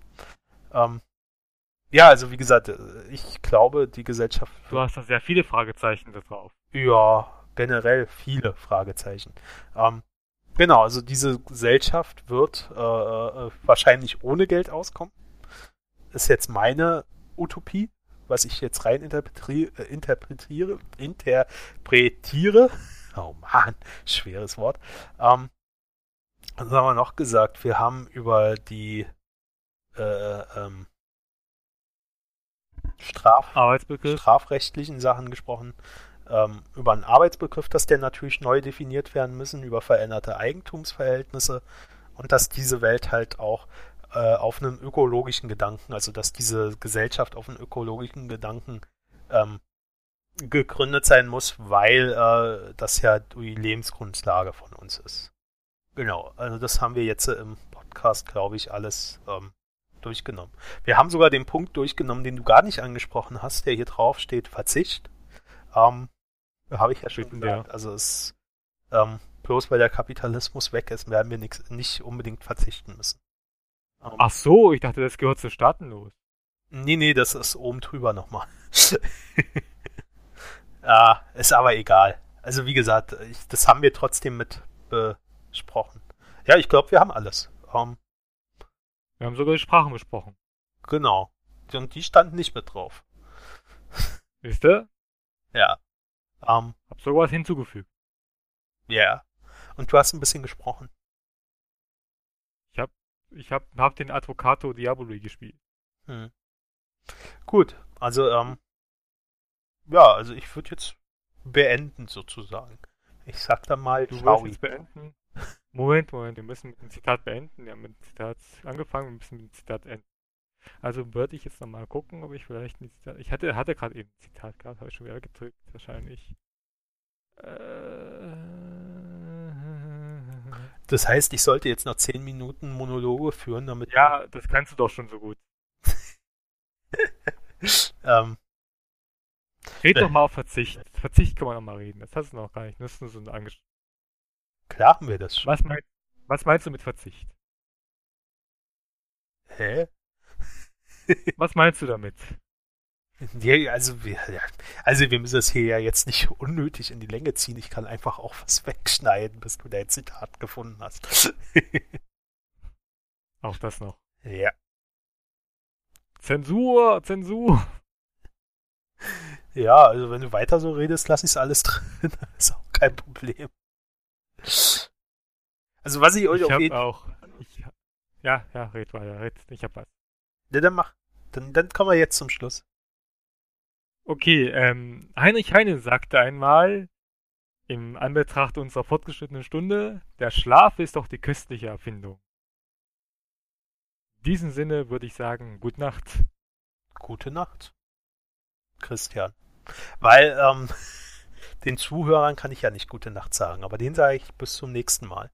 Ähm, ja, also wie gesagt, ich glaube, die Gesellschaft. Du hast da sehr viele Fragezeichen da drauf. Ja, generell viele Fragezeichen. Ähm, genau, also diese Gesellschaft wird äh, äh, wahrscheinlich ohne Geld auskommen. Ist jetzt meine Utopie, was ich jetzt rein interpretiere, äh, interpretiere, interpretiere. Oh man, schweres Wort. Ähm, was haben wir noch gesagt? Wir haben über die äh, ähm, Straf strafrechtlichen Sachen gesprochen ähm, über einen Arbeitsbegriff, dass der natürlich neu definiert werden müssen, über veränderte Eigentumsverhältnisse und dass diese Welt halt auch äh, auf einem ökologischen Gedanken, also dass diese Gesellschaft auf einem ökologischen Gedanken ähm, gegründet sein muss, weil äh, das ja die Lebensgrundlage von uns ist. Genau, also das haben wir jetzt im Podcast, glaube ich, alles ähm, durchgenommen. Wir haben sogar den Punkt durchgenommen, den du gar nicht angesprochen hast, der hier drauf steht, Verzicht. Ähm, habe ich ja schon gesagt. Ja. Also es ähm, bloß weil der Kapitalismus weg ist, werden wir nix, nicht unbedingt verzichten müssen. Ähm, Ach so, ich dachte, das gehört zu Staatenlos. Nee, nee, das ist oben drüber nochmal. ja, ist aber egal. Also wie gesagt, ich, das haben wir trotzdem mit besprochen. Ja, ich glaube, wir haben alles. Ähm, wir haben sogar die Sprachen besprochen. Genau. Und die standen nicht mit drauf. Wisst ihr? Ja. Ähm, Hab sogar was hinzugefügt. Ja. Und du hast ein bisschen gesprochen. Ich hab, ich hab, hab den Advocato Diaboli gespielt. Hm. Gut, also, ähm, ja, also ich würde jetzt beenden sozusagen. Ich sag dann mal, du willst jetzt beenden. Moment, Moment, wir müssen mit dem Zitat beenden. Wir haben mit dem Zitat angefangen, wir müssen mit dem Zitat enden. Also würde ich jetzt nochmal gucken, ob ich vielleicht ein Zitat. Ich hatte, hatte gerade eben ein Zitat gehabt, habe ich schon wieder gedrückt, wahrscheinlich. Äh, das heißt, ich sollte jetzt noch 10 Minuten Monologe führen, damit. Ja, das kannst du doch schon so gut. ähm, Red doch mal auf Verzicht. Verzicht kann man noch mal reden. Das hast du noch gar nicht. Das ist nur so ein Angesch Klar haben wir das schon. Was, mein, was meinst du mit Verzicht? Hä? Was meinst du damit? Ja, also, wir, also wir müssen das hier ja jetzt nicht unnötig in die Länge ziehen. Ich kann einfach auch was wegschneiden, bis du dein Zitat gefunden hast. auch das noch. Ja. Zensur, Zensur. Ja, also wenn du weiter so redest, lass ich alles drin. ist auch kein Problem. Also was ich euch ich auf jeden auch. Ich, ja, ja, red weiter, red. Ich hab was. Ja, dann mach. Dann, dann kommen wir jetzt zum Schluss. Okay, ähm, Heinrich Heine sagte einmal, im Anbetracht unserer fortgeschrittenen Stunde, der Schlaf ist doch die köstliche Erfindung. In diesem Sinne würde ich sagen, gute Nacht. Gute Nacht, Christian. Weil, ähm, den Zuhörern kann ich ja nicht gute Nacht sagen, aber den sage ich bis zum nächsten Mal.